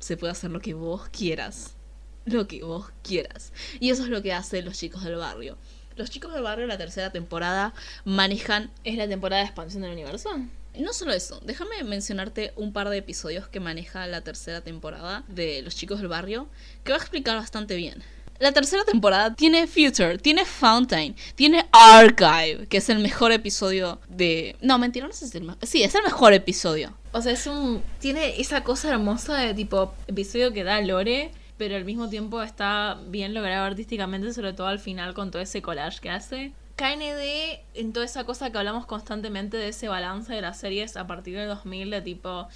se puede hacer lo que vos quieras. Lo que vos quieras. Y eso es lo que hacen los chicos del barrio. Los chicos del barrio, la tercera temporada, manejan. ¿Es la temporada de expansión del universo? No solo eso, déjame mencionarte un par de episodios que maneja la tercera temporada de Los chicos del barrio, que va a explicar bastante bien. La tercera temporada tiene Future, tiene Fountain, tiene Archive, que es el mejor episodio de... No, mentira, no sé si es el mejor... Sí, es el mejor episodio. O sea, es un... Tiene esa cosa hermosa de tipo episodio que da lore pero al mismo tiempo está bien logrado artísticamente, sobre todo al final con todo ese collage que hace. KND en toda esa cosa que hablamos constantemente de ese balance de las series a partir del 2000 de tipo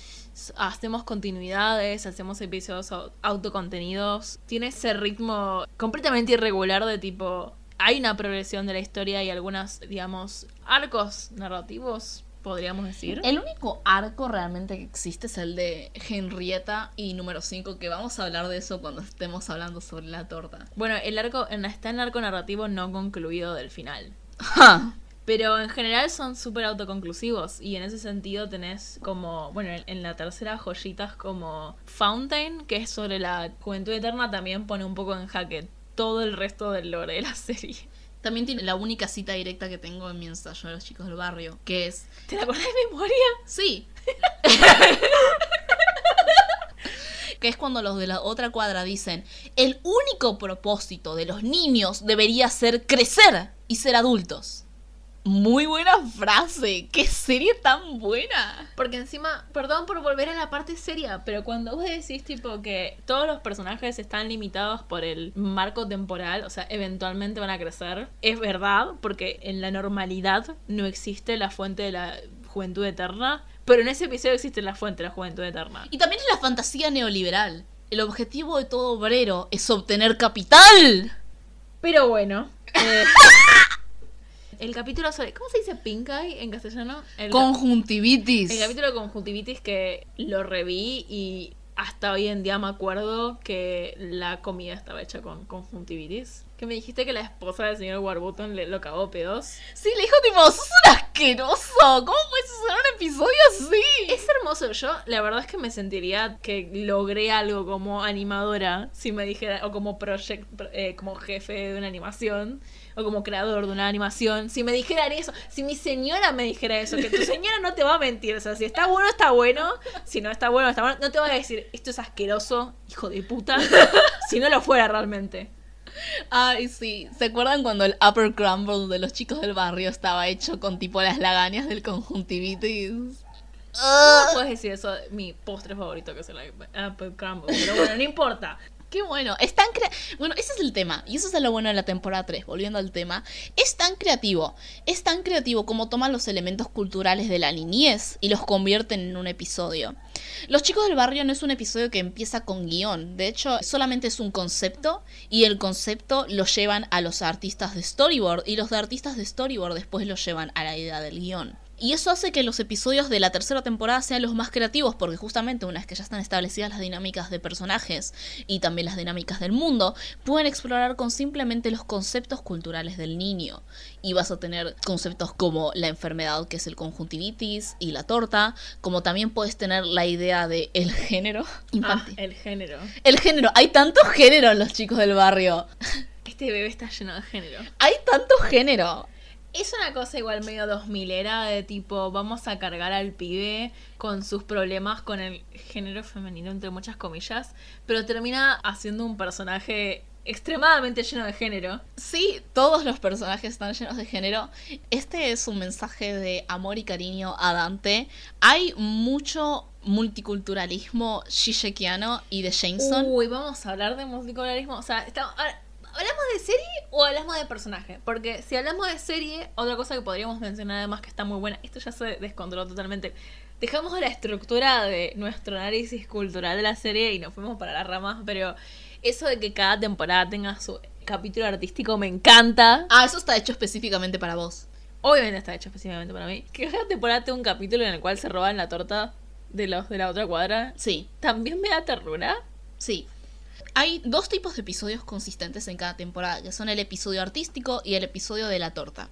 hacemos continuidades, hacemos episodios autocontenidos, tiene ese ritmo completamente irregular de tipo hay una progresión de la historia y algunas digamos arcos narrativos podríamos decir. El único arco realmente que existe es el de Henrietta y número 5, que vamos a hablar de eso cuando estemos hablando sobre la torta. Bueno, el arco, está en el arco narrativo no concluido del final. Pero en general son súper autoconclusivos y en ese sentido tenés como, bueno, en la tercera joyitas como Fountain, que es sobre la juventud eterna, también pone un poco en jaque todo el resto del lore de la serie. También tiene la única cita directa que tengo en mi ensayo de los chicos del barrio, que es... ¿Te la acordás de memoria? Sí. (laughs) que es cuando los de la otra cuadra dicen, el único propósito de los niños debería ser crecer y ser adultos. Muy buena frase. Qué serie tan buena. Porque encima, perdón por volver a la parte seria, pero cuando vos decís tipo que todos los personajes están limitados por el marco temporal, o sea, eventualmente van a crecer, es verdad, porque en la normalidad no existe la fuente de la juventud eterna, pero en ese episodio existe la fuente de la juventud eterna. Y también es la fantasía neoliberal. El objetivo de todo obrero es obtener capital. Pero bueno. Eh, (laughs) el capítulo sobre. ¿Cómo se dice pink eye en castellano? El, Conjuntivitis. El capítulo de conjuntivitis que lo reví y hasta hoy en día me acuerdo que la comida estaba hecha con conjuntivitis. Que me dijiste que la esposa del señor Warburton le lo cagó pedos. Sí, le dijo tipo, sos un asqueroso. ¿Cómo puedes hacer un episodio así? Es hermoso. Yo, la verdad es que me sentiría que logré algo como animadora. Si me dijera, o como project, eh, como jefe de una animación o como creador de una animación, si me dijeran eso, si mi señora me dijera eso, que tu (laughs) señora no te va a mentir, o sea, si está bueno, está bueno, si no está bueno, está bueno, no te va a decir, esto es asqueroso, hijo de puta, (laughs) si no lo fuera realmente. Ay, sí. ¿Se acuerdan cuando el Upper Crumble de los chicos del barrio estaba hecho con tipo las lagañas del conjuntivitis? No puedes decir eso? Mi postre favorito que es el Upper Crumble. Pero bueno, no importa. Qué bueno. Es tan bueno, ese es el tema. Y eso es lo bueno de la temporada 3, volviendo al tema. Es tan creativo. Es tan creativo como toman los elementos culturales de la niñez y los convierten en un episodio. Los chicos del barrio no es un episodio que empieza con guion. De hecho, solamente es un concepto y el concepto lo llevan a los artistas de storyboard y los de artistas de storyboard después lo llevan a la idea del guion. Y eso hace que los episodios de la tercera temporada sean los más creativos, porque justamente una vez que ya están establecidas las dinámicas de personajes y también las dinámicas del mundo, pueden explorar con simplemente los conceptos culturales del niño. Y vas a tener conceptos como la enfermedad, que es el conjuntivitis, y la torta, como también puedes tener la idea de el género (laughs) infantil. Ah, el género. El género, hay tanto género en los chicos del barrio. Este bebé está lleno de género. Hay tanto género. Es una cosa igual medio 2000 era de tipo, vamos a cargar al pibe con sus problemas con el género femenino, entre muchas comillas, pero termina haciendo un personaje extremadamente lleno de género. Sí, todos los personajes están llenos de género. Este es un mensaje de amor y cariño a Dante. Hay mucho multiculturalismo shishekiano y de Jameson. Uy, vamos a hablar de multiculturalismo. O sea, estamos, ¿Hablamos de serie o hablamos de personaje? Porque si hablamos de serie, otra cosa que podríamos mencionar además que está muy buena, esto ya se descontroló totalmente. Dejamos la estructura de nuestro análisis cultural de la serie y nos fuimos para las ramas, pero eso de que cada temporada tenga su capítulo artístico me encanta. Ah, eso está hecho específicamente para vos. Obviamente está hecho específicamente para mí. Que cada temporada tenga un capítulo en el cual se roban la torta de los de la otra cuadra. Sí. También me da ternura. Sí. Hay dos tipos de episodios consistentes en cada temporada, que son el episodio artístico y el episodio de la torta.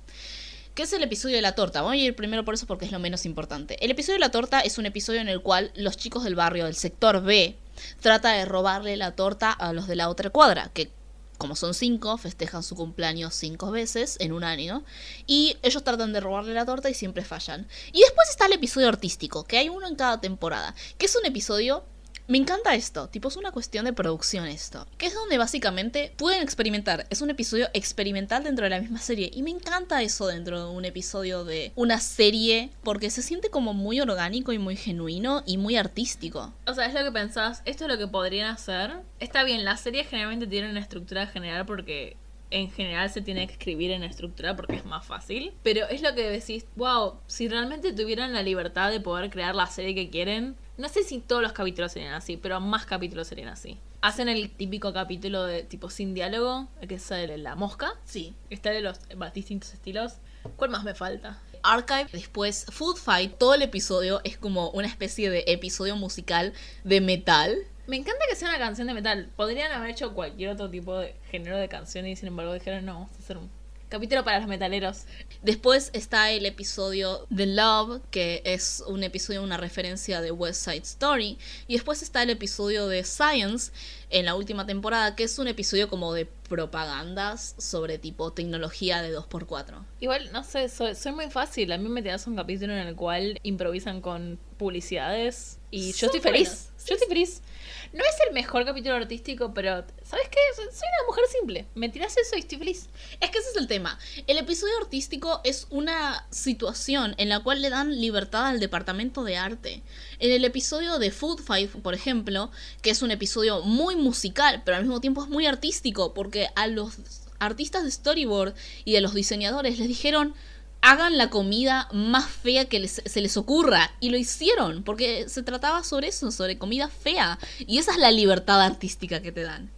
¿Qué es el episodio de la torta? Voy a ir primero por eso porque es lo menos importante. El episodio de la torta es un episodio en el cual los chicos del barrio del sector B trata de robarle la torta a los de la otra cuadra, que como son cinco, festejan su cumpleaños cinco veces en un año. Y ellos tratan de robarle la torta y siempre fallan. Y después está el episodio artístico, que hay uno en cada temporada, que es un episodio me encanta esto, tipo es una cuestión de producción esto, que es donde básicamente pueden experimentar, es un episodio experimental dentro de la misma serie y me encanta eso dentro de un episodio de una serie porque se siente como muy orgánico y muy genuino y muy artístico. O sea, es lo que pensás, esto es lo que podrían hacer. Está bien, las series generalmente tienen una estructura general porque en general se tiene que escribir en estructura porque es más fácil. Pero es lo que decís, wow, si realmente tuvieran la libertad de poder crear la serie que quieren, no sé si todos los capítulos serían así, pero más capítulos serían así. Hacen el típico capítulo de tipo sin diálogo, que es el de la mosca. Sí. Está de los distintos estilos. ¿Cuál más me falta? Archive, después Food Fight, todo el episodio es como una especie de episodio musical de metal. Me encanta que sea una canción de metal. Podrían haber hecho cualquier otro tipo de género de canción y sin embargo dijeron no, vamos a hacer un Capítulo para los metaleros. Después está el episodio The Love, que es un episodio, una referencia de West Side Story. Y después está el episodio de Science en la última temporada, que es un episodio como de propagandas sobre tipo tecnología de 2x4. Igual, no sé, soy, soy muy fácil. A mí me das un capítulo en el cual improvisan con publicidades y yo estoy feliz. Yo estoy feliz. No es el mejor capítulo artístico, pero ¿sabes qué? Soy una mujer simple. Me tiras eso y estoy feliz. Es que ese es el tema. El episodio artístico es una situación en la cual le dan libertad al departamento de arte. En el episodio de Food Fight, por ejemplo, que es un episodio muy musical, pero al mismo tiempo es muy artístico, porque a los artistas de storyboard y a los diseñadores les dijeron hagan la comida más fea que se les ocurra. Y lo hicieron, porque se trataba sobre eso, sobre comida fea. Y esa es la libertad artística que te dan.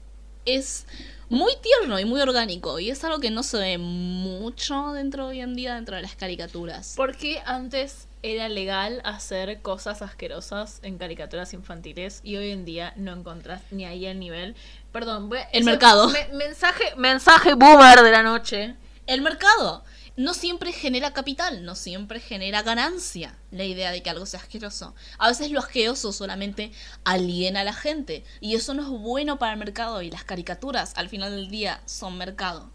Es muy tierno y muy orgánico. Y es algo que no se ve mucho dentro hoy en día, dentro de las caricaturas. Porque antes era legal hacer cosas asquerosas en caricaturas infantiles y hoy en día no encontrás ni ahí el nivel. Perdón, el mercado. mensaje, mensaje boomer de la noche. El mercado no siempre genera capital, no siempre genera ganancia la idea de que algo sea asqueroso. A veces lo asqueroso solamente aliena a la gente y eso no es bueno para el mercado y las caricaturas al final del día son mercado.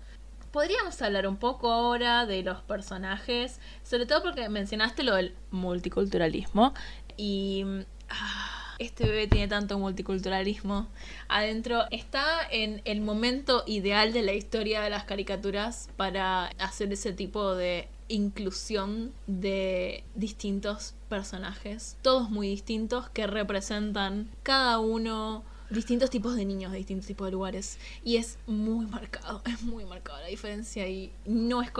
Podríamos hablar un poco ahora de los personajes, sobre todo porque mencionaste lo del multiculturalismo y... Ah, este bebé tiene tanto multiculturalismo adentro. Está en el momento ideal de la historia de las caricaturas para hacer ese tipo de inclusión de distintos personajes, todos muy distintos, que representan cada uno distintos tipos de niños de distintos tipos de lugares. Y es muy marcado, (laughs) es muy marcado la diferencia y no es...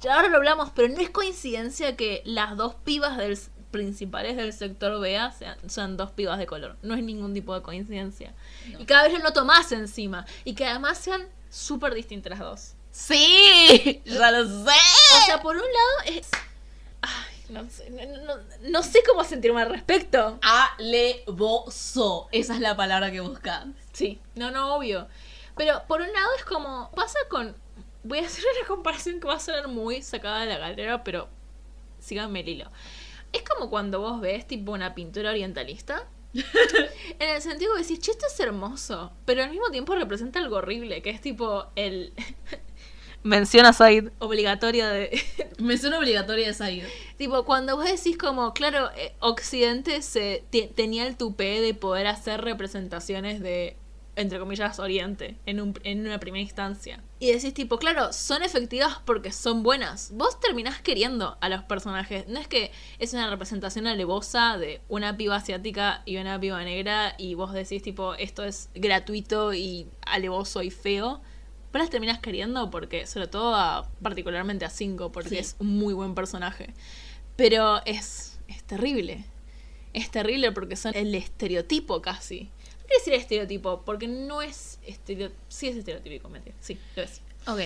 Ya ahora lo hablamos, pero no es coincidencia que las dos pibas del, principales del sector BEA sean, son dos pibas de color. No es ningún tipo de coincidencia. Y cada vez lo noto más encima. Y que además sean súper distintas las dos. Sí, ya lo sé. O sea, por un lado es... Ay, No sé, no, no- no sé cómo sentirme al respecto. Alevoso. Esa es la palabra que buscas. Sí, no, no, obvio. Pero por un lado es como, pasa con, voy a hacer una comparación que va a sonar muy sacada de la galera, pero síganme el hilo. Es como cuando vos ves tipo una pintura orientalista. (laughs) en el sentido que decís, che, esto es hermoso, pero al mismo tiempo representa algo horrible, que es tipo el... (laughs) Menciona Said, obligatoria de... (laughs) Mención obligatoria de Said. Tipo, cuando vos decís como, claro, eh, Occidente se te- tenía el tupé de poder hacer representaciones de, entre comillas, Oriente en, un, en una primera instancia. Y decís tipo, claro, son efectivas porque son buenas. Vos terminás queriendo a los personajes. No es que es una representación alevosa de una piba asiática y una piba negra y vos decís tipo, esto es gratuito y alevoso y feo. Vos las terminás queriendo porque, sobre todo a- particularmente a Cinco, porque Sí. es un muy buen personaje. Pero es, es terrible. Es terrible porque son el estereotipo casi. Quiero decir estereotipo, porque no es estereotipo. Sí es estereotípico, mentira. Sí, lo es. Ok,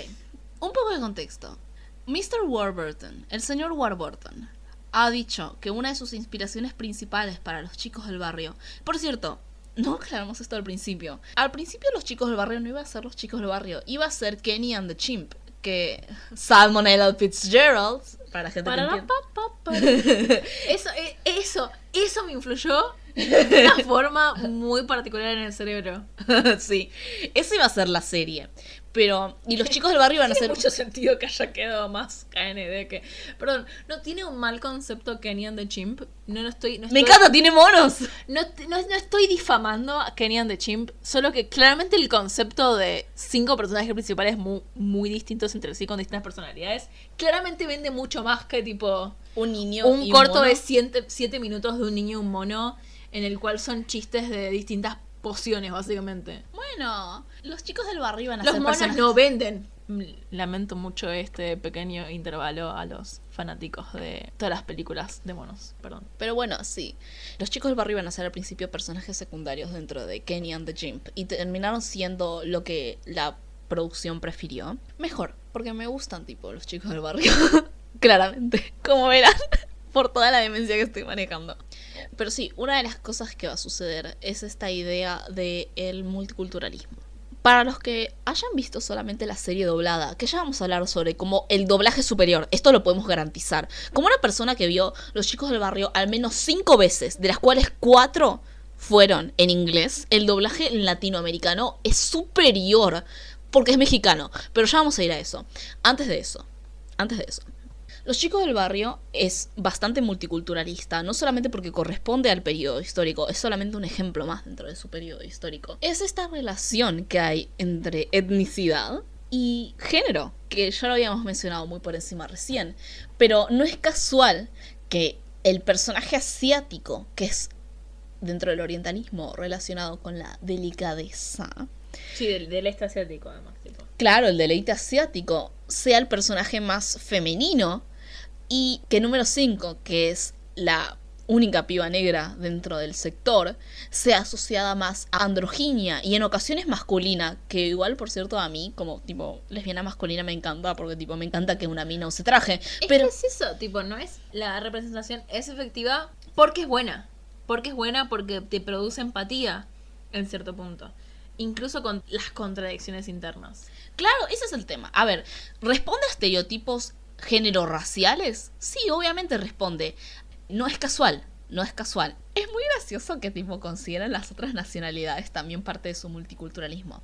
un poco de contexto. Mr. Warburton, el señor Warburton, ha dicho que una de sus inspiraciones principales para los chicos del barrio. Por cierto, no aclaramos esto al principio. Al principio los chicos del barrio no iba a ser los chicos del barrio, iba a ser Kenny and the Chimp, que Salmon L. Fitzgerald, para la gente que Para entiende. Eso, eh, eso, eso me influyó de una (laughs) forma muy particular en el cerebro. (laughs) sí, esa iba a ser la serie. Pero, y los chicos del barrio iban a Tiene ser... mucho sentido que haya quedado más KND que. Perdón, no tiene un mal concepto Kenny and the Chimp. No, no estoy. No Me encanta, tiene monos. No, no, no estoy difamando a Kenny and the Chimp, solo que claramente el concepto de cinco personajes principales muy, muy distintos entre sí con distintas personalidades, claramente vende mucho más que tipo Un niño. un y corto mono. de 7 minutos de un niño y un mono en el cual son chistes de distintas pociones, básicamente. Bueno, los chicos del barrio iban a Los ser monos no venden. Mm, Lamento mucho este pequeño intervalo a los fanáticos de todas las películas de monos, perdón. Pero bueno, sí. Los chicos del barrio iban a ser al principio personajes secundarios dentro de Kenny and the Jimp. Y terminaron siendo lo que la producción prefirió. Mejor, porque me gustan tipo los chicos del barrio. (laughs) Claramente, (laughs) como verán, (laughs) por toda la demencia que estoy manejando. Pero sí, una de las cosas que va a suceder es esta idea del el multiculturalismo. Para los que hayan visto solamente la serie doblada, que ya vamos a hablar sobre como el doblaje superior, esto lo podemos garantizar. Como una persona que vio Los chicos del barrio al menos cinco veces, de las cuales cuatro fueron en inglés, el doblaje latinoamericano es superior porque es mexicano. Pero ya vamos a ir a eso. Antes de eso, antes de eso. Los chicos del barrio es bastante multiculturalista, no solamente porque corresponde al periodo histórico, es solamente un ejemplo más dentro de su periodo histórico. Es esta relación que hay entre etnicidad y género, que ya lo habíamos mencionado muy por encima recién, pero no es casual que el personaje asiático, que es dentro del orientalismo relacionado con la delicadeza, Sí, del, del este asiático, además. Tipo. claro, el deleite asiático, sea el personaje más femenino y que número 5, que es la única piba negra dentro del sector, sea asociada más a androginia y en ocasiones masculina, que igual, por cierto, a mí, como tipo lesbiana masculina, me encanta, porque tipo me encanta que una mina use traje, Es pero que es eso, tipo, no es. La representación es efectiva porque es buena. Porque es buena porque te produce empatía en cierto punto. Incluso con las contradicciones internas. Claro, ese es el tema. A ver, ¿responde a estereotipos género raciales? Sí, obviamente responde. No es casual, no es casual. Es muy gracioso que tipo consideren las otras nacionalidades también parte de su multiculturalismo.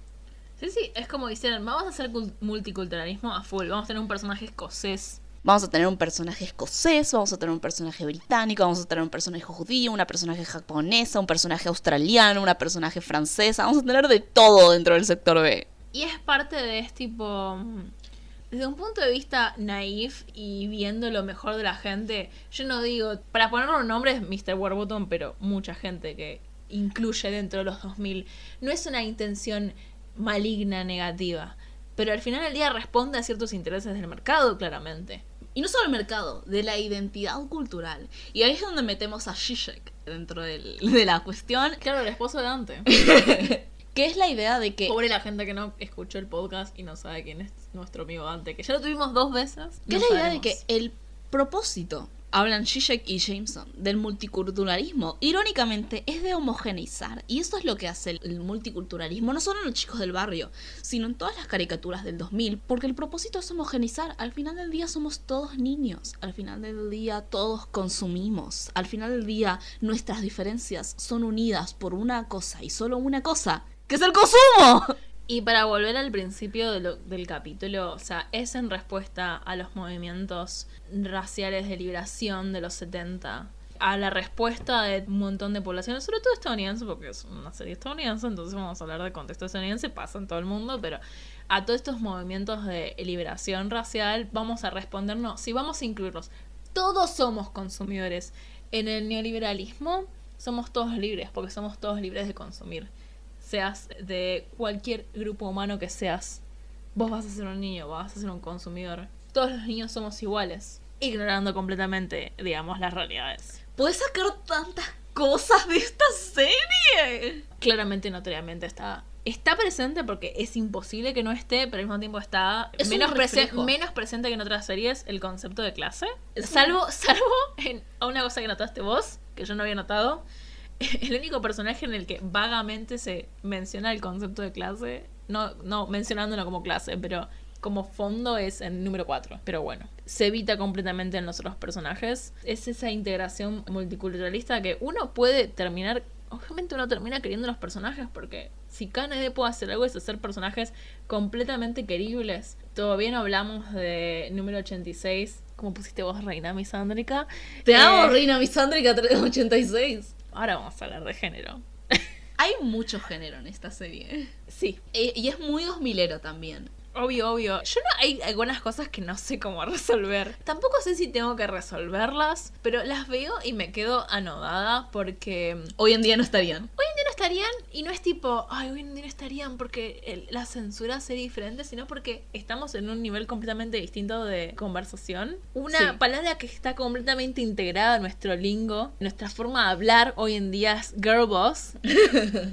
Sí, sí, es como dicen, vamos a hacer cul- multiculturalismo a full. Vamos a tener un personaje escocés. Vamos a tener un personaje escocés, vamos a tener un personaje británico, vamos a tener un personaje judío, una personaje japonesa, un personaje australiano, una personaje francesa, vamos a tener de todo dentro del sector B. Y es parte de este tipo. Desde un punto de vista naif y viendo lo mejor de la gente, yo no digo, para ponerle un nombre es Mr. Warburton, pero mucha gente que incluye dentro de los 2000, no es una intención maligna, negativa, pero al final del día responde a ciertos intereses del mercado, claramente. Y no solo el mercado, de la identidad cultural. Y ahí es donde metemos a Zizek dentro del- de la cuestión, Claro, el esposo de Dante. (laughs) que es la idea de que... Pobre la gente que no escuchó el podcast y no sabe quién es nuestro amigo Dante, que ya lo tuvimos dos veces. Que no es la idea de que el propósito hablan Zizek y Jameson del multiculturalismo. Irónicamente, es de homogeneizar. Y eso es lo que hace el, el multiculturalismo, no solo en los chicos del barrio, sino en todas las caricaturas del 2000, porque el propósito es homogeneizar. Al final del día somos todos niños, al final del día todos consumimos, al final del día nuestras diferencias son unidas por una cosa y solo una cosa, es el consumo. Y para volver al principio del capítulo, o sea, es en respuesta a los movimientos raciales de liberación de los 70, a la respuesta de un montón de poblaciones, sobre todo estadounidense, porque es una serie estadounidense, entonces vamos a hablar de contexto estadounidense, pasa en todo el mundo, pero a todos estos movimientos de liberación racial vamos a respondernos, si vamos a incluirlos, todos somos consumidores. En el neoliberalismo somos todos libres, porque somos todos libres de consumir seas de cualquier grupo humano que seas, vos vas a ser un niño, vas a ser un consumidor. Todos los niños somos iguales, ignorando completamente, digamos, las realidades. Puedes sacar tantas cosas de esta serie. Claramente, notoriamente está. Está presente porque es imposible que no esté, pero al mismo tiempo está Es menos, presente que en otras series el concepto de clase. Salvo, salvo en a una cosa que notaste vos, que yo no había notado. (laughs) El único personaje en el que vagamente se menciona el concepto de clase, no, no mencionándolo como clase, pero como fondo es en número 4. Pero bueno, se evita completamente en los otros personajes. Es esa integración multiculturalista que uno puede terminar. Obviamente uno termina queriendo los personajes porque si KND puede hacer algo es hacer personajes completamente queribles. Todavía no hablamos de número 86. Como pusiste vos, Reina Misándrica. Te Eh, amo, Reina Misándrica 386. Ahora vamos a hablar de género. Hay mucho género en esta serie. Sí, Eh, y es muy 2000ero también. Obvio, obvio. Yo no hay algunas cosas que no sé cómo (laughs) resolver. Tampoco sé si tengo que resolverlas, pero las veo y me quedo anodada porque mm, Hoy en día no estarían. hoy en día no estarían y no es tipo, ay, hoy en día no estarían porque el- la censura sería diferente, sino porque estamos en un nivel completamente distinto de conversación. Una Sí. palabra que está completamente integrada en nuestro lingo, nuestra forma de hablar hoy en día es girl boss. (laughs)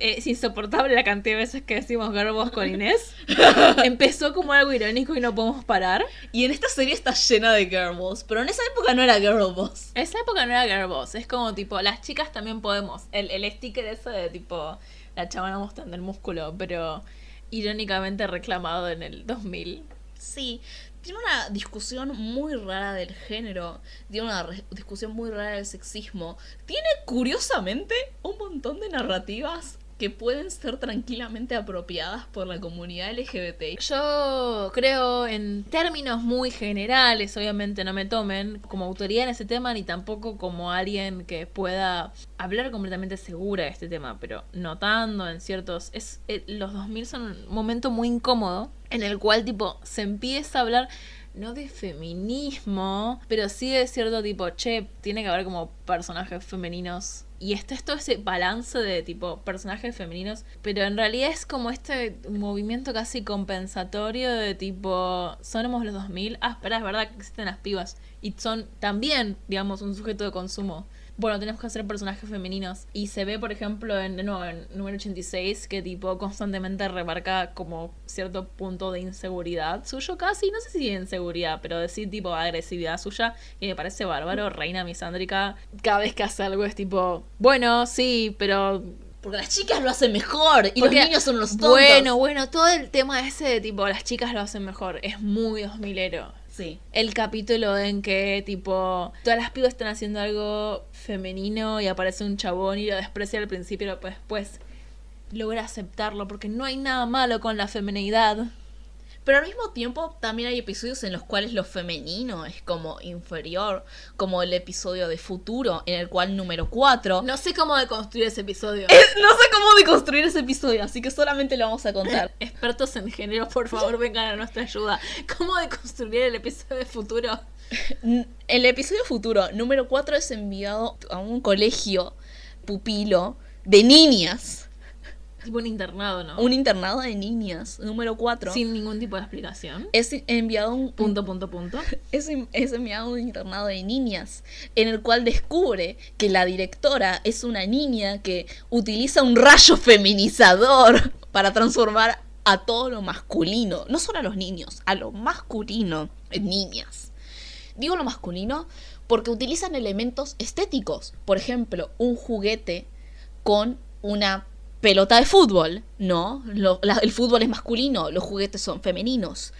Es insoportable la cantidad de veces que decimos girl boss con Inés. (laughs) Empezó como algo irónico y no podemos parar. Y en esta serie está llena de girl boss, pero en esa época no era girl boss. En esa época no era girl boss, es como tipo, las chicas también podemos. El, el sticker ese de tipo, la chavana mostrando el músculo, pero irónicamente reclamado en el 2000. Sí, tiene una discusión muy rara del género, tiene una discusión muy rara del sexismo, tiene curiosamente un montón de narrativas que pueden ser tranquilamente apropiadas por la comunidad LGBT. Yo creo en términos muy generales, obviamente no me tomen como autoridad en ese tema ni tampoco como alguien que pueda hablar completamente segura de este tema, pero notando en ciertos es eh, los 2000 son un momento muy incómodo en el cual tipo se empieza a hablar no de feminismo, pero sí de cierto tipo, che, tiene que haber como personajes femeninos. Y está es todo ese balance de tipo personajes femeninos, pero en realidad es como este movimiento casi compensatorio de tipo, somos los 2000, ah, espera, es verdad que existen las pibas y son también, digamos, un sujeto de consumo. Bueno, tenemos que hacer personajes femeninos. Y se ve, por ejemplo, en, de nuevo, en número 86, que tipo constantemente remarca como cierto punto de inseguridad suyo casi, no sé si de inseguridad, pero decir tipo agresividad suya, y me parece bárbaro, reina misándrica, cada vez que hace algo es tipo, bueno, sí, pero Porque las chicas lo hacen mejor y Porque- los niños son los tontos. bueno, bueno, todo el tema ese de tipo, las chicas lo hacen mejor, es muy 2000ero. El capítulo en que, tipo, todas las pibas están haciendo algo femenino y aparece un chabón y lo desprecia al principio, pero después logra aceptarlo porque no hay nada malo con la feminidad. Pero al mismo tiempo también hay episodios en los cuales lo femenino es como inferior, como el episodio de Futuro, en el cual número 4... No sé cómo deconstruir ese episodio. no sé cómo deconstruir ese episodio, así que solamente lo vamos a contar. (laughs) Expertos en género, por favor, vengan a nuestra ayuda. ¿Cómo deconstruir el episodio de futuro? El episodio futuro, número 4, es enviado a un colegio pupilo de niñas. Tipo un internado, ¿no? Un internado de niñas, número 4. Sin ningún tipo de explicación. Es enviado un Punto, punto, punto. (laughs) es, es enviado a un internado de niñas, en el cual descubre que la directora es una niña que utiliza un rayo feminizador (laughs) para transformar a todo lo masculino, no solo a los niños, a lo masculino en niñas. Digo lo masculino porque utilizan elementos estéticos. Por ejemplo, un juguete con una pelota de fútbol, ¿no? Lo- la- el fútbol es masculino, los juguetes son femeninos.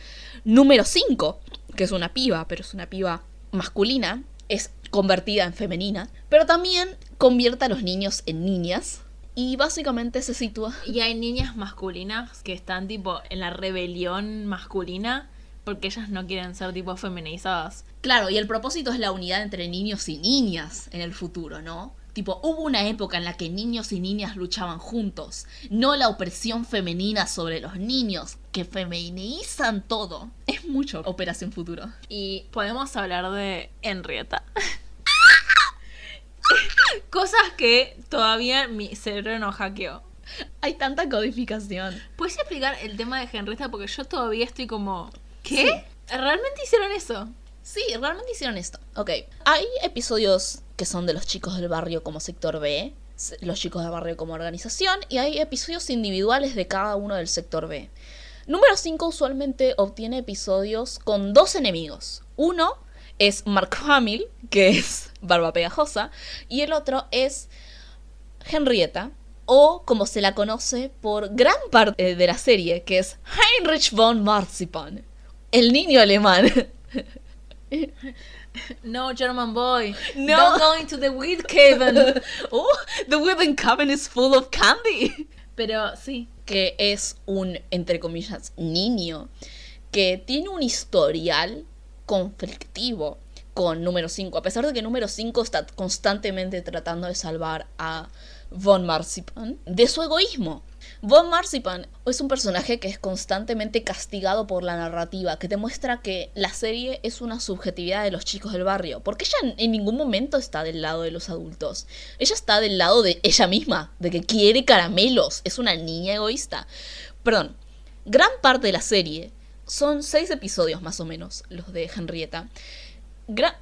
Número 5, que es una piba, pero es una piba masculina, es convertida en femenina, pero también convierte a los niños en niñas y básicamente se sitúa... Y hay niñas masculinas que están tipo en la rebelión masculina porque ellas no quieren ser tipo feminizadas. Claro, y el propósito es la unidad entre niños y niñas en el futuro, ¿no? Tipo, hubo una época en la que niños y niñas luchaban juntos, no la opresión femenina sobre los niños, que feminizan todo. Es mucho Operación Futuro. Y podemos hablar de Henrietta. (laughs) Cosas que todavía mi cerebro no hackeó. Hay tanta codificación. ¿Puedes explicar el tema de Henrietta? Porque yo todavía estoy como... ¿Qué? ¿Realmente hicieron eso? Sí, realmente hicieron esto. Ok, hay episodios que son de los chicos del barrio como sector B, los chicos del barrio como organización, y hay episodios individuales de cada uno del sector B. Número 5 usualmente obtiene episodios con dos enemigos. Uno es Mark (laughs) Hamill, que es Barba Pegajosa, y el otro es Henrietta, o como se la conoce por gran parte de la serie, que es Heinrich von Marzipan, el niño alemán. (laughs) No, German boy. No. Don't go into the weed cave. (laughs) oh, the wooden cabin is full of candy. Pero sí. Que es un, entre comillas, niño que tiene un historial conflictivo con número 5, a pesar de que número 5 está constantemente tratando de salvar a Von Marzipan de su egoísmo. Von Marzipan es un personaje que es constantemente castigado por la narrativa, que te muestra que la serie es una subjetividad de los chicos del barrio, porque ella en ningún momento está del lado de los adultos. Ella está del lado de ella misma, de que quiere caramelos, es una niña egoísta. Perdón, gran parte de la serie son seis episodios más o menos, los de Henrietta.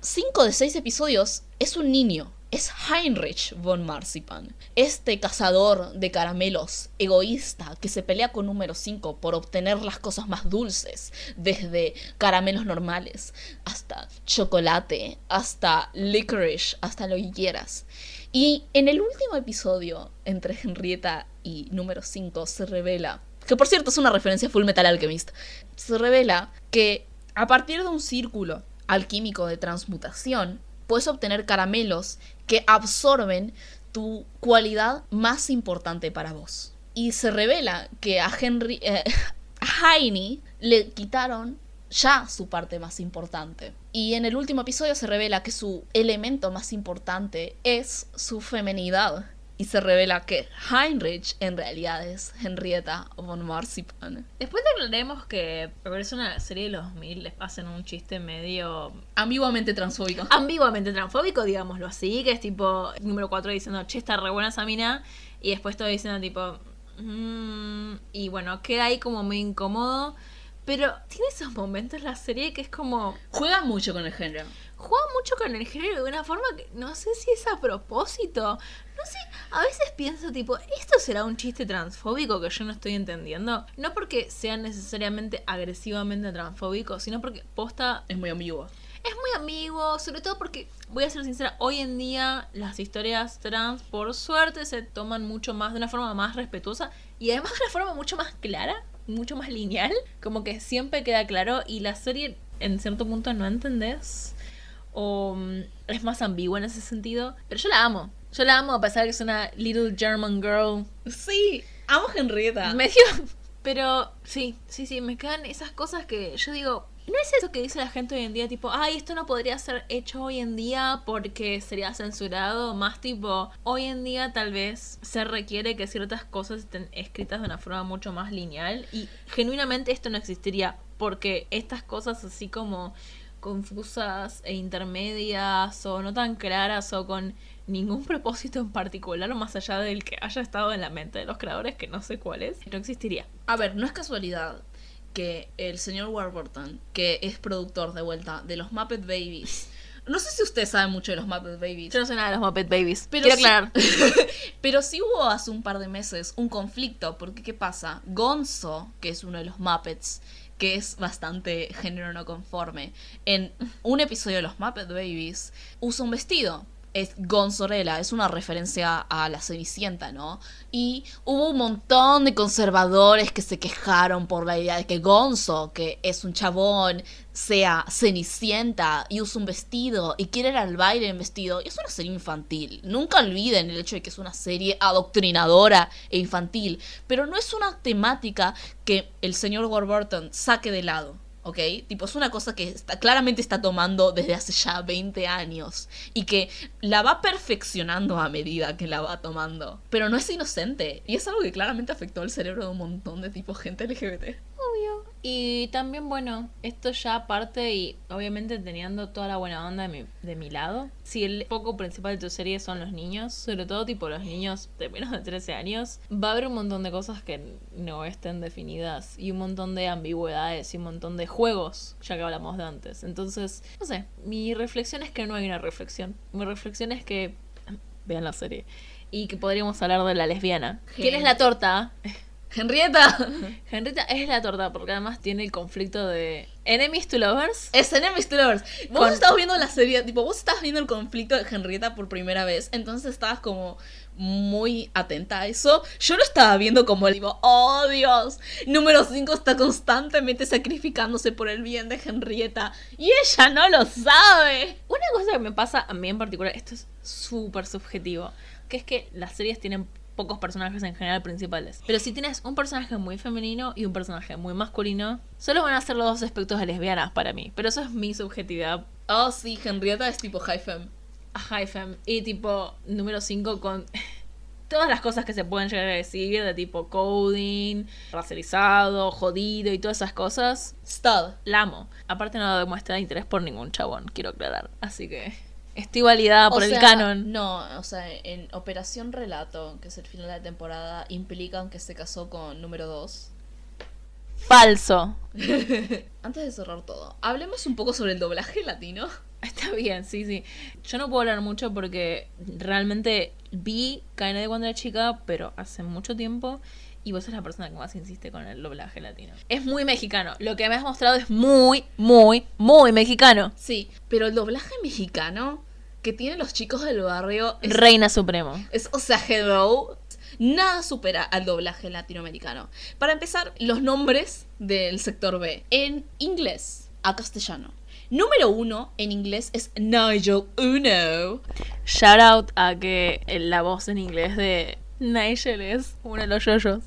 Cinco de seis episodios es un niño, es Heinrich von Marzipan, este cazador de caramelos egoísta que se pelea con número 5 por obtener las cosas más dulces, desde caramelos normales hasta chocolate, hasta licorice, hasta lo que quieras. Y en el último episodio entre Henrietta y número 5 se revela, que por cierto es una referencia a Full Metal Alchemist, se revela que a partir de un círculo alquímico de transmutación, puedes obtener caramelos que absorben tu cualidad más importante para vos. Y se revela que a Henry, eh, (laughs) a Heine le quitaron ya su parte más importante. Y en el último episodio se revela que su elemento más importante es su femenidad. Y se revela que Heinrich en realidad es Henrietta von Marzipan. Después aclaremos que es una serie de los 2000, les hacen un chiste medio Ambiguamente transfóbico. ambiguamente transfóbico, digámoslo así, que es tipo número 4 diciendo, che, está re buena esa mina, y después todo diciendo tipo, "Mm", y bueno, queda ahí como muy incómodo, pero tiene esos momentos la serie que es como, Juega mucho con el género. juega mucho con el género de una forma que no sé si es a propósito. No sé, a veces pienso tipo, ¿esto será un chiste transfóbico que yo no estoy entendiendo? No porque sea necesariamente agresivamente transfóbico, sino porque posta Es muy ambiguo. es muy ambiguo, sobre todo porque, voy a ser sincera, hoy en día las historias trans, por suerte, se toman mucho más, de una forma más respetuosa y además de una forma mucho más clara, mucho más lineal, como que siempre queda claro y la serie en cierto punto no entendés o mm, es más ambigua en ese sentido, pero yo la amo. Yo la amo a pesar de que es una little German girl Sí, amo a Henrietta. medio. Pero sí, sí, sí, me quedan esas cosas que yo digo. ¿No es eso que dice la gente hoy en día? Tipo, ay, esto no podría ser hecho hoy en día porque sería censurado. Más tipo, hoy en día tal vez se requiere que ciertas cosas estén escritas de una forma mucho más lineal. Y genuinamente esto no existiría porque estas cosas así como confusas e intermedias o no tan claras o con ningún propósito en particular más allá del que haya estado en la mente de los creadores que no sé cuál es, no existiría. A ver, no es casualidad que el señor Warburton, que es productor de vuelta de los Muppet Babies, (laughs) No sé si ustedes saben mucho de los Muppet Babies. Yo no sé nada de los Muppet Babies. Pero Quiero sí- aclarar. (laughs) Pero sí hubo hace un par de meses un conflicto, porque ¿qué pasa? Gonzo, que es uno de los Muppets, que es bastante género no conforme, en un episodio de los Muppet Babies usa un vestido. Es Gonzorella, es una referencia a la Cenicienta, ¿no? Y hubo un montón de conservadores que se quejaron por la idea de que Gonzo, que es un chabón, sea Cenicienta y usa un vestido y quiere ir al baile en vestido. Y es una serie infantil. Nunca olviden el hecho de que es una serie adoctrinadora e infantil. Pero no es una temática que el señor Warburton saque de lado. ¿Ok? Tipo, es una cosa que está, claramente está tomando desde hace ya 20 años y que la va perfeccionando a medida que la va tomando. Pero no es inocente y es algo que claramente afectó el cerebro de un montón de tipo gente LGBT. Obvio. Y también, bueno, esto ya aparte y obviamente teniendo toda la buena onda de mi, de mi lado. Si el foco principal de tu serie son los niños, sobre todo tipo los niños de menos de 13 años, va a haber un montón de cosas que no estén definidas y un montón de ambigüedades y un montón de juegos, ya que hablamos de antes. Entonces, no sé, mi reflexión es que no hay una reflexión. Mi reflexión es que vean la serie. Y que podríamos hablar de la lesbiana. ¿Quién es la torta? Henrietta. (laughs) Henrietta es la torta porque además tiene el conflicto de enemies to lovers. Es Enemies to Lovers. Vos Con- estabas viendo la serie, tipo, vos estabas viendo el conflicto de Henrietta por primera vez, entonces estabas como muy atenta a eso. Yo lo estaba viendo como, tipo, oh Dios, número 5 está constantemente sacrificándose por el bien de Henrietta y ella no lo sabe. Una cosa que me pasa a mí en particular, esto es súper subjetivo, que es que las series tienen pocos personajes en general principales. Pero si tienes un personaje muy femenino y un personaje muy masculino, solo van a ser los dos aspectos de lesbianas para mí. Pero eso es mi subjetividad Oh, sí, Henrietta es tipo high femme. high fem. Y tipo, número 5 con (laughs) todas las cosas que se pueden llegar a decir de tipo coding, racializado, jodido y todas esas cosas. Stud. La amo. Aparte no demuestra interés por ningún chabón, quiero aclarar. Así que estoy validada por O el sea, canon. No, o sea, en Operación Relato, que es el final de la temporada, implican que se casó con número 2. Falso. (laughs) Antes de cerrar todo, hablemos un poco sobre el doblaje latino. (laughs) Está bien, sí, sí. Yo no puedo hablar mucho porque realmente vi KND cuando era chica, pero hace mucho tiempo. Y vos sos la persona que más insiste con el doblaje latino. Es muy mexicano. Lo que me has mostrado es muy, muy, muy mexicano. Sí, pero el doblaje mexicano que tienen los chicos del barrio es, Reina Supremo. es- o sea, hello, nada supera al doblaje latinoamericano. Para empezar, los nombres del sector B en inglés a castellano. Número uno en inglés es Nigel Uno. Shout out a que la voz en inglés de Nigel es uno de los yoyos.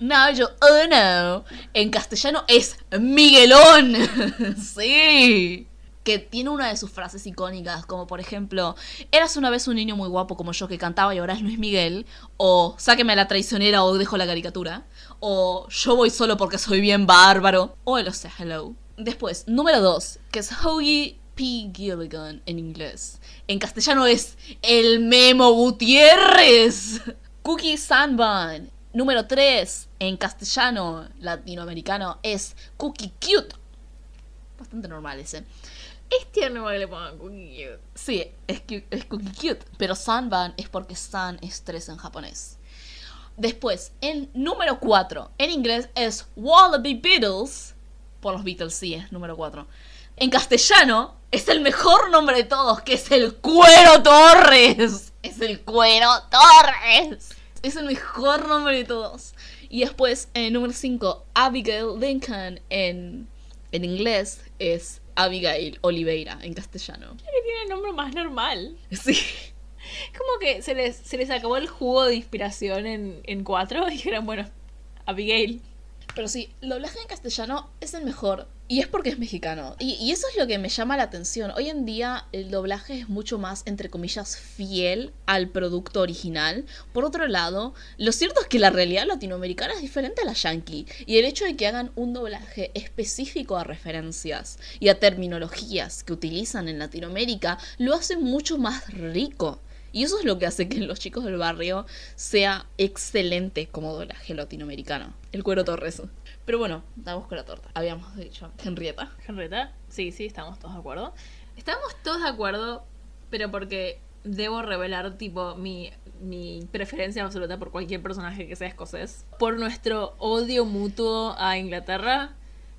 Nigel Uno. En castellano es Miguelón. (laughs) sí. Que tiene una de sus frases icónicas, como por ejemplo, eras una vez un niño muy guapo como yo que cantaba y ahora es Luis Miguel, o sáqueme a la traicionera o dejo la caricatura, o yo voy solo porque soy bien bárbaro, o el o sea, hello. Después, número dos, que es Hoagie P. Gilligan en inglés. En castellano es el Memo Gutiérrez. Cookie Sunbun. Número 3, en castellano latinoamericano, es Cookie Cute. Bastante normal ese. Es tierno que le pongan cookie cute. Sí, es, es Cookie Cute. Pero Sunban es porque Sun es 3 en japonés. Después, en número 4, en inglés es Wallaby Beatles. Por los Beatles, sí, es número 4. En castellano es el mejor nombre de todos, que es el Cuero Torres. Es el Cuero Torres. Es el mejor nombre de todos. Y después, en número 5, Abigail Lincoln en, en inglés es Abigail Oliveira en castellano. Que tiene el nombre más normal. (laughs) Sí. Como que se les, se les acabó el jugo de inspiración en, en cuatro y dijeron, bueno, Abigail. Pero sí, el doblaje en castellano es el mejor. Y es porque es mexicano. Y, y eso es lo que me llama la atención. Hoy en día el doblaje es mucho más, entre comillas, fiel al producto original. Por otro lado, lo cierto es que la realidad latinoamericana es diferente a la yankee. Y el hecho de que hagan un doblaje específico a referencias y a terminologías que utilizan en Latinoamérica lo hace mucho más rico. Y eso es lo que hace que Los Chicos del Barrio sea excelente como doblaje latinoamericano. El cuero Torres. Pero bueno, damos con la torta. Habíamos dicho Henrietta. Henrietta, sí, sí, estamos todos de acuerdo. Estamos todos de acuerdo, pero porque debo revelar, tipo, mi, mi preferencia absoluta por cualquier personaje que sea escocés. Por nuestro odio mutuo a Inglaterra,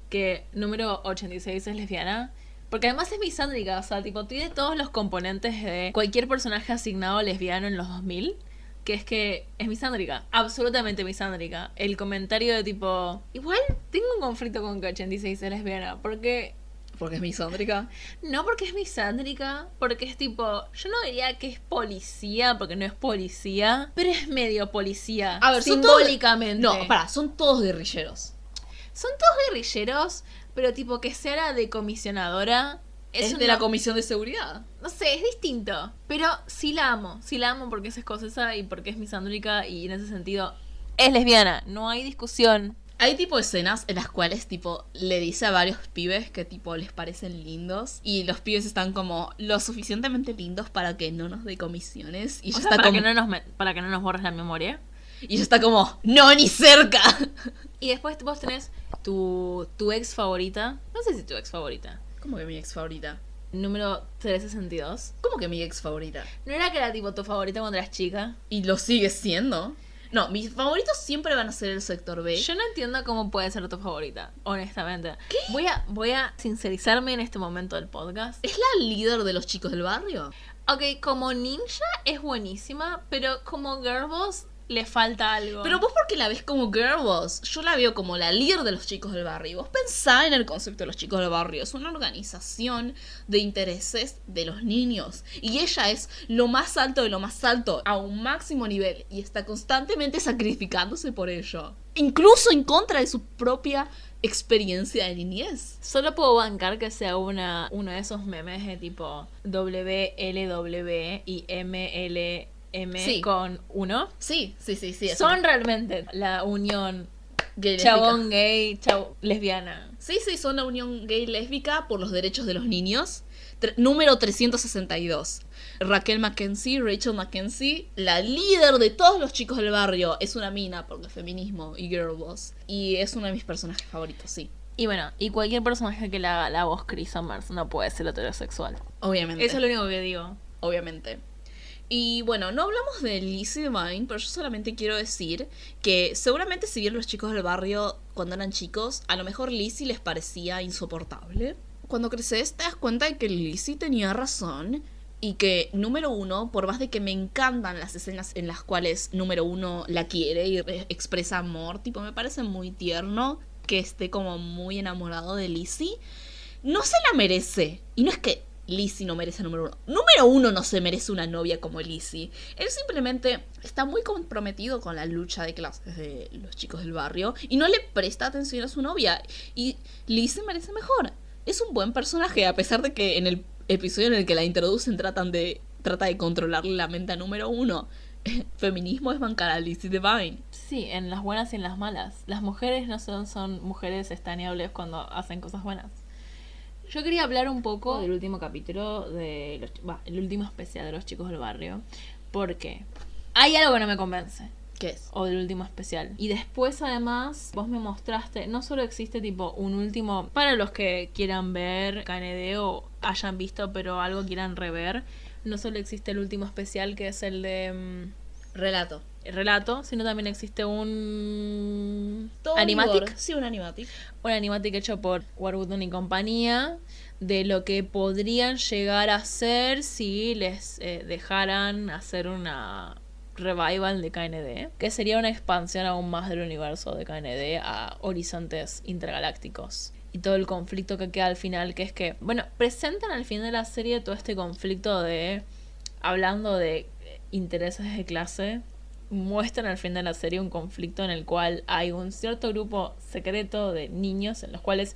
que número 86 es lesbiana. Porque además es misándrica, o sea, tipo, tiene todos los componentes de cualquier personaje asignado lesbiano en los 2000 que es que es misándrica, absolutamente misándrica. El comentario de tipo, igual tengo un conflicto con que 86 es lesbiana, porque Porque es misándrica. no porque es misándrica, porque es tipo, yo no diría que es policía, porque no es policía, pero es medio policía. A ver, son todos- simbólicamente. No, pará, son todos guerrilleros. Son todos guerrilleros, pero tipo que sea la decomisionadora Es, una- de la Comisión de Seguridad. No sé, es distinto. Pero sí la amo. Sí la amo porque es escocesa y porque es misándrica y en ese sentido es lesbiana. No hay discusión. Hay tipo escenas en las cuales tipo le dice a varios pibes que tipo les parecen lindos y los pibes están como lo suficientemente lindos para que no nos dé comisiones y O sea, está para, como que no nos para que no nos borres la memoria. (laughs) y ella está como no ni cerca. (laughs) Y después vos tenés tu, tu ex favorita. No sé si tu ex favorita. ¿Cómo que mi ex favorita? Número 362. ¿Cómo que mi ex favorita? ¿No era que era tipo tu favorita cuando eras chica? Y lo sigue siendo. No, mis favoritos siempre van a ser el sector B. Yo no entiendo cómo puede ser tu favorita, honestamente. Voy a, voy a sincerizarme en este momento del podcast. ¿Es la líder de los chicos del barrio? Ok, como ninja es buenísima, pero como girlboss le falta algo. Pero vos porque la ves como girl boss, yo la veo como la líder de los chicos del barrio. Vos pensá en el concepto de los chicos del barrio. Es una organización de intereses de los niños. Y ella es lo más alto de lo más alto, a un máximo nivel. Y está constantemente sacrificándose por ello. Incluso en contra de su propia experiencia de niñez. Solo puedo bancar que sea una, uno de esos memes de tipo WLW y MLM Sí. con uno. Sí, sí, sí, sí. Son realmente la unión gay chabón gay, chau, lesbiana. Sí, sí, son la unión gay lésbica por los derechos de los niños. Tre- número 362. Raquel Mackenzie, Rachel Mackenzie, la líder de todos los chicos del barrio. Es una mina porque feminismo y girl boss. Y es uno de mis personajes favoritos, sí. Y bueno, y cualquier personaje que le haga la voz Chris Summers no puede ser heterosexual. Obviamente. Eso es lo único que digo. obviamente. Y bueno, no hablamos de Lizzie Devine, pero yo solamente quiero decir que seguramente si vieron los chicos del barrio cuando eran chicos, a lo mejor Lizzie les parecía insoportable. Cuando creces te das cuenta de que Lizzie tenía razón y que número uno, por más de que me encantan las escenas en las cuales número uno la quiere y re- expresa amor, tipo me parece muy tierno que esté como muy enamorado de Lizzie, no se la merece. Y no es que Lizzie no merece número uno. Número uno no se merece una novia como Lizzie. Él simplemente está muy comprometido con la lucha de clases de los chicos del barrio y no le presta atención a su novia. Y Lizzie merece mejor. Es un buen personaje, a pesar de que en el episodio en el que la introducen tratan de, trata de controlarle la mente a número uno. (laughs) Feminismo es bancar a Lizzie Devine. Sí, en las buenas y en las malas. Las mujeres no son, son mujeres estaneables cuando hacen cosas buenas. Yo quería hablar un poco del último capítulo de los, va, el último especial de los chicos del barrio, porque hay algo que no me convence. ¿Qué es? O del último especial. Y después, además, vos me mostraste, no solo existe tipo un último, para los que quieran ver KND o hayan visto, pero algo quieran rever, no solo existe el último especial que es el de mm, Relato. Relato, sino también existe un Todo animatic, vigor. Sí, un animatic. un animatic hecho por Warburton y compañía de lo que podrían llegar a ser si les eh, dejaran hacer una revival de KND, que sería una expansión aún más del universo de KND a horizontes intergalácticos. Y todo el conflicto que queda al final, que es que, bueno, presentan al final de la serie todo este conflicto de, hablando de intereses de clase, muestran al final de la serie un conflicto en el cual hay un cierto grupo secreto de niños en los cuales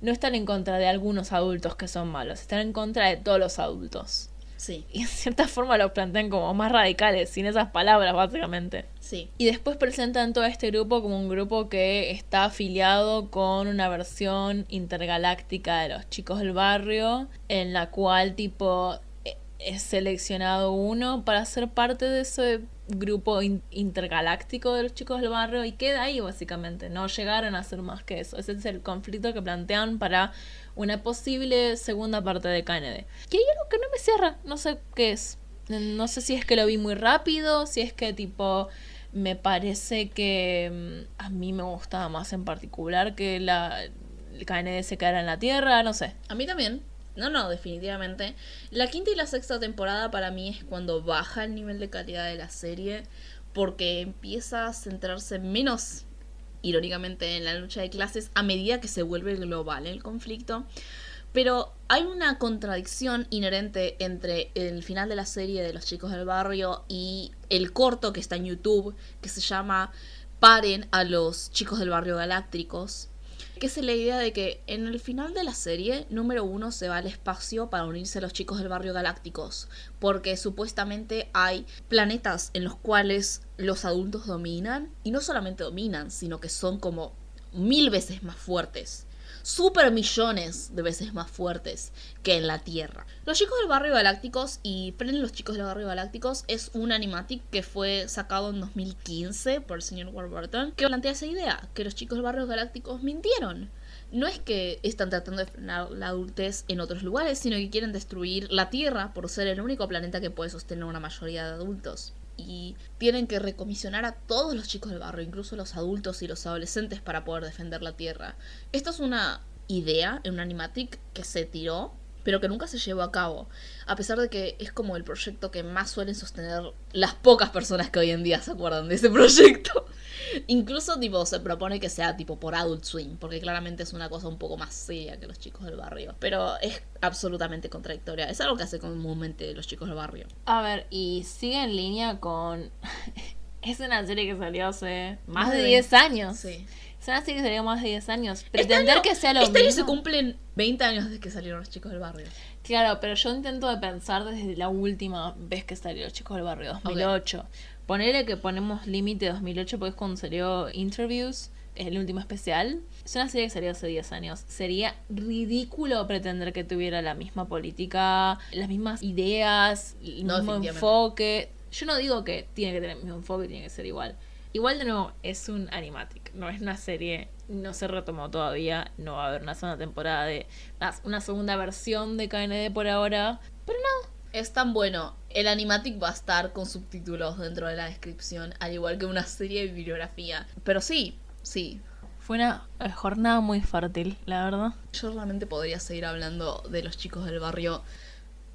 no están en contra de algunos adultos que son malos, están en contra de todos los adultos. Sí, Y en cierta forma los plantean como más radicales, sin esas palabras, básicamente. sí. Y después presentan todo este grupo como un grupo que está afiliado con una versión intergaláctica de los chicos del barrio, en la cual tipo e- es seleccionado uno para ser parte de ese grupo in- intergaláctico de los chicos del barrio y queda ahí básicamente. No llegaron a ser más que eso. Ese es el conflicto que plantean para una posible segunda parte de KND. Que hay algo que no me cierra, no sé qué es. No sé si es que lo vi muy rápido, si es que tipo me parece que mm, a mí me gustaba más en particular que la el KND se quedara en la Tierra, no sé. A mí también. No, no, definitivamente. La quinta y la sexta temporada para mí es cuando baja el nivel de calidad de la serie porque empieza a centrarse menos, irónicamente, en la lucha de clases a medida que se vuelve global el conflicto. Pero hay una contradicción inherente entre el final de la serie de los chicos del barrio y el corto que está en YouTube, que se llama Paren a los chicos del barrio galácticos, que es la idea de que en el final de la serie, número uno se va al espacio para unirse a los chicos del barrio galácticos, porque supuestamente hay planetas en los cuales los adultos dominan, y no solamente dominan, sino que son como mil veces más fuertes super millones de veces más fuertes que en la Tierra. Los chicos del barrio galácticos y Prenden los chicos del barrio galácticos es un animatic que fue sacado en 2015 por el señor Warburton que plantea esa idea, que los chicos del barrio galácticos mintieron. No es que están tratando de frenar la adultez en otros lugares, sino que quieren destruir la Tierra por ser el único planeta que puede sostener una mayoría de adultos y tienen que recomisionar a todos los chicos del barrio, incluso los adultos y los adolescentes, para poder defender la Tierra. Esta es una idea en un animatic que se tiró, pero que nunca se llevó a cabo, a pesar de que es como el proyecto que más suelen sostener las pocas personas que hoy en día se acuerdan de ese (laughs) proyecto. Incluso tipo se propone que sea tipo por Adult Swim, porque claramente es una cosa un poco más seria que los chicos del barrio, pero es absolutamente contradictoria. Es algo que hace comúnmente los chicos del barrio. A ver, y sigue en línea con... (laughs) es una serie que salió hace más, de 10 años. Sí. Una serie que salió más de 10 años. Pretender que sea lo este año mismo... se cumplen 20 años desde que salieron los chicos del barrio. Claro, pero yo intento de pensar desde la última vez que salió Los Chicos del Barrio, 2008. Ponele que ponemos límite 2008 porque es cuando salió Interviews, es el último especial. Es una serie que salió hace 10 años. Sería ridículo pretender que tuviera la misma política, las mismas ideas, el No, mismo enfoque. Yo no digo que tiene que tener el mismo enfoque, tiene que ser igual. Igual de nuevo, es un animatic, no es una serie, no se retomó todavía, no va a haber una segunda temporada de una segunda versión de KND por ahora, pero no, Es tan bueno. El animatic va a estar con subtítulos dentro de la descripción, al igual que una serie de bibliografía. Pero sí, sí. fue una eh, jornada muy fértil, la verdad. Yo realmente podría seguir hablando de los chicos del barrio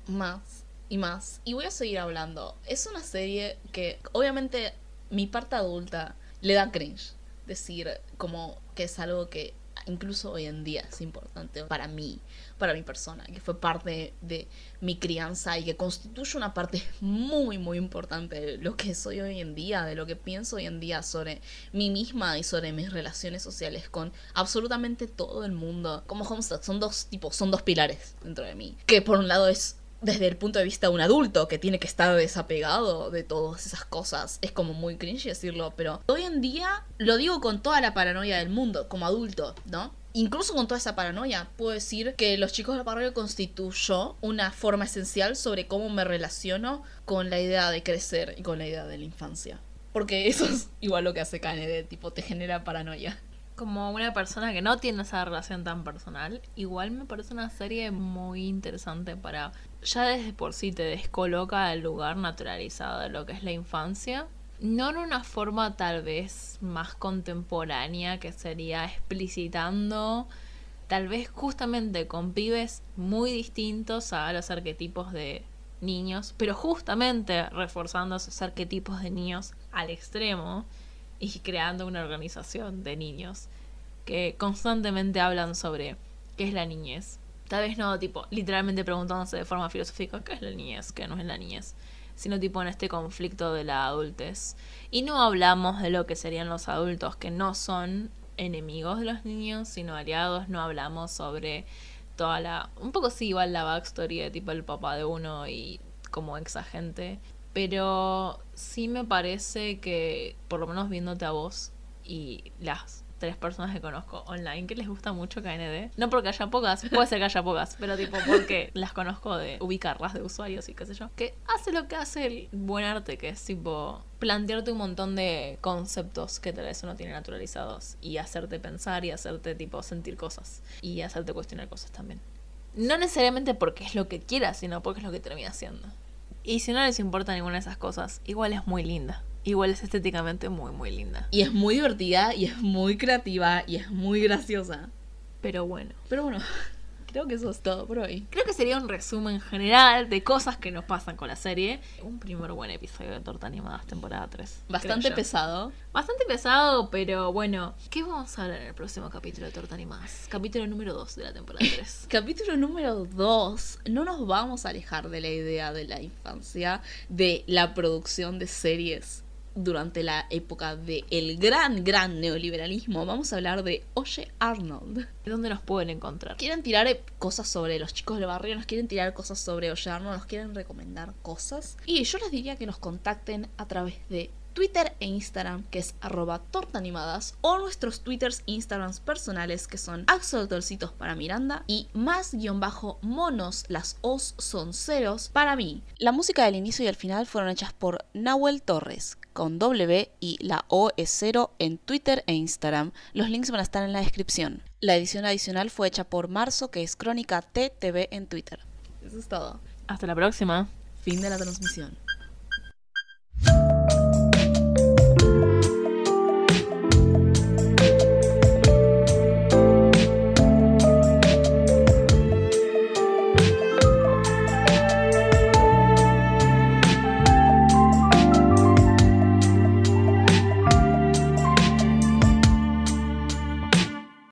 más y más. Y voy a seguir hablando. Es una serie que obviamente mi parte adulta le da cringe. Decir como que es algo que incluso hoy en día es importante para mí, para mi persona, que fue parte de mi crianza y que constituye una parte muy, muy importante de lo que soy hoy en día, de lo que pienso hoy en día sobre mí misma y sobre mis relaciones sociales con absolutamente todo el mundo. Como Homestead, son dos tipos, son dos pilares dentro de mí. Que por un lado es desde el punto de vista de un adulto que tiene que estar desapegado de todas esas cosas. Es como muy cringe decirlo, pero hoy en día lo digo con toda la paranoia del mundo, como adulto, ¿no? Incluso con toda esa paranoia, puedo decir que Los Chicos del Barrio constituyó una forma esencial sobre cómo me relaciono con la idea de crecer y con la idea de la infancia. Porque eso es igual lo que hace KND, tipo, te genera paranoia. Como una persona que no tiene esa relación tan personal, igual me parece una serie muy interesante para... Ya desde por sí te descoloca del lugar naturalizado de lo que es la infancia. No en una forma tal vez más contemporánea que sería explicitando tal vez justamente con pibes muy distintos a los arquetipos de niños, pero justamente reforzando esos arquetipos de niños al extremo y creando una organización de niños que constantemente hablan sobre qué es la niñez. Tal vez no tipo literalmente preguntándose de forma filosófica qué es la niñez, qué no es la niñez, sino tipo en este conflicto de la adultez. Y no hablamos de lo que serían los adultos que no son enemigos de los niños, sino aliados, no hablamos sobre toda la un poco sí igual la backstory de tipo el papá de uno y como ex agente, pero sí me parece que por lo menos viéndote a vos y las tres personas que conozco online que les gusta mucho KND. No porque haya pocas, puede ser que haya pocas, pero tipo porque las conozco de ubicarlas de usuarios y qué sé yo. Que hace lo que hace el buen arte, que es tipo plantearte un montón de conceptos que tal vez uno tiene naturalizados y hacerte pensar y hacerte tipo sentir cosas y hacerte cuestionar cosas también. No necesariamente porque es lo que quieras, sino porque es lo que termina siendo. Y si no les importa ninguna de esas cosas, igual es muy linda. Igual es estéticamente muy, muy linda. Y es muy divertida, y es muy creativa, y es muy graciosa. Pero bueno. Pero bueno, (laughs) creo que eso es todo por hoy. Creo que sería un resumen general de cosas que nos pasan con la serie. Un primer buen episodio de Torta Animadas, temporada 3. Bastante pesado. Bastante pesado, pero bueno. ¿Qué vamos a hablar en el próximo capítulo de Torta Animadas? Capítulo número 2 de la temporada (laughs) 3. Capítulo número 2. No nos vamos a alejar de la idea de la infancia, de la producción de series durante la época del gran, gran neoliberalismo. Vamos a hablar de Oye Arnold. ¿Dónde nos pueden encontrar? Quieren tirar eh, cosas sobre los chicos del barrio, nos quieren tirar cosas sobre Oye Arnold, nos quieren recomendar cosas. Y yo les diría que nos contacten a través de Twitter e Instagram, que es arroba tortaanimadas, o nuestros Twitters e Instagrams personales, que son axolotolcitos para Miranda y más guion bajo monos, las O's son ceros para mí. La música del inicio y el final fueron hechas por Nahuel Torres, con W y la O es cero en Twitter e Instagram. Los links van a estar en la descripción. La edición adicional fue hecha por Marzo, que es Crónica TTV en Twitter. Eso es todo. Hasta la próxima. Fin de la transmisión.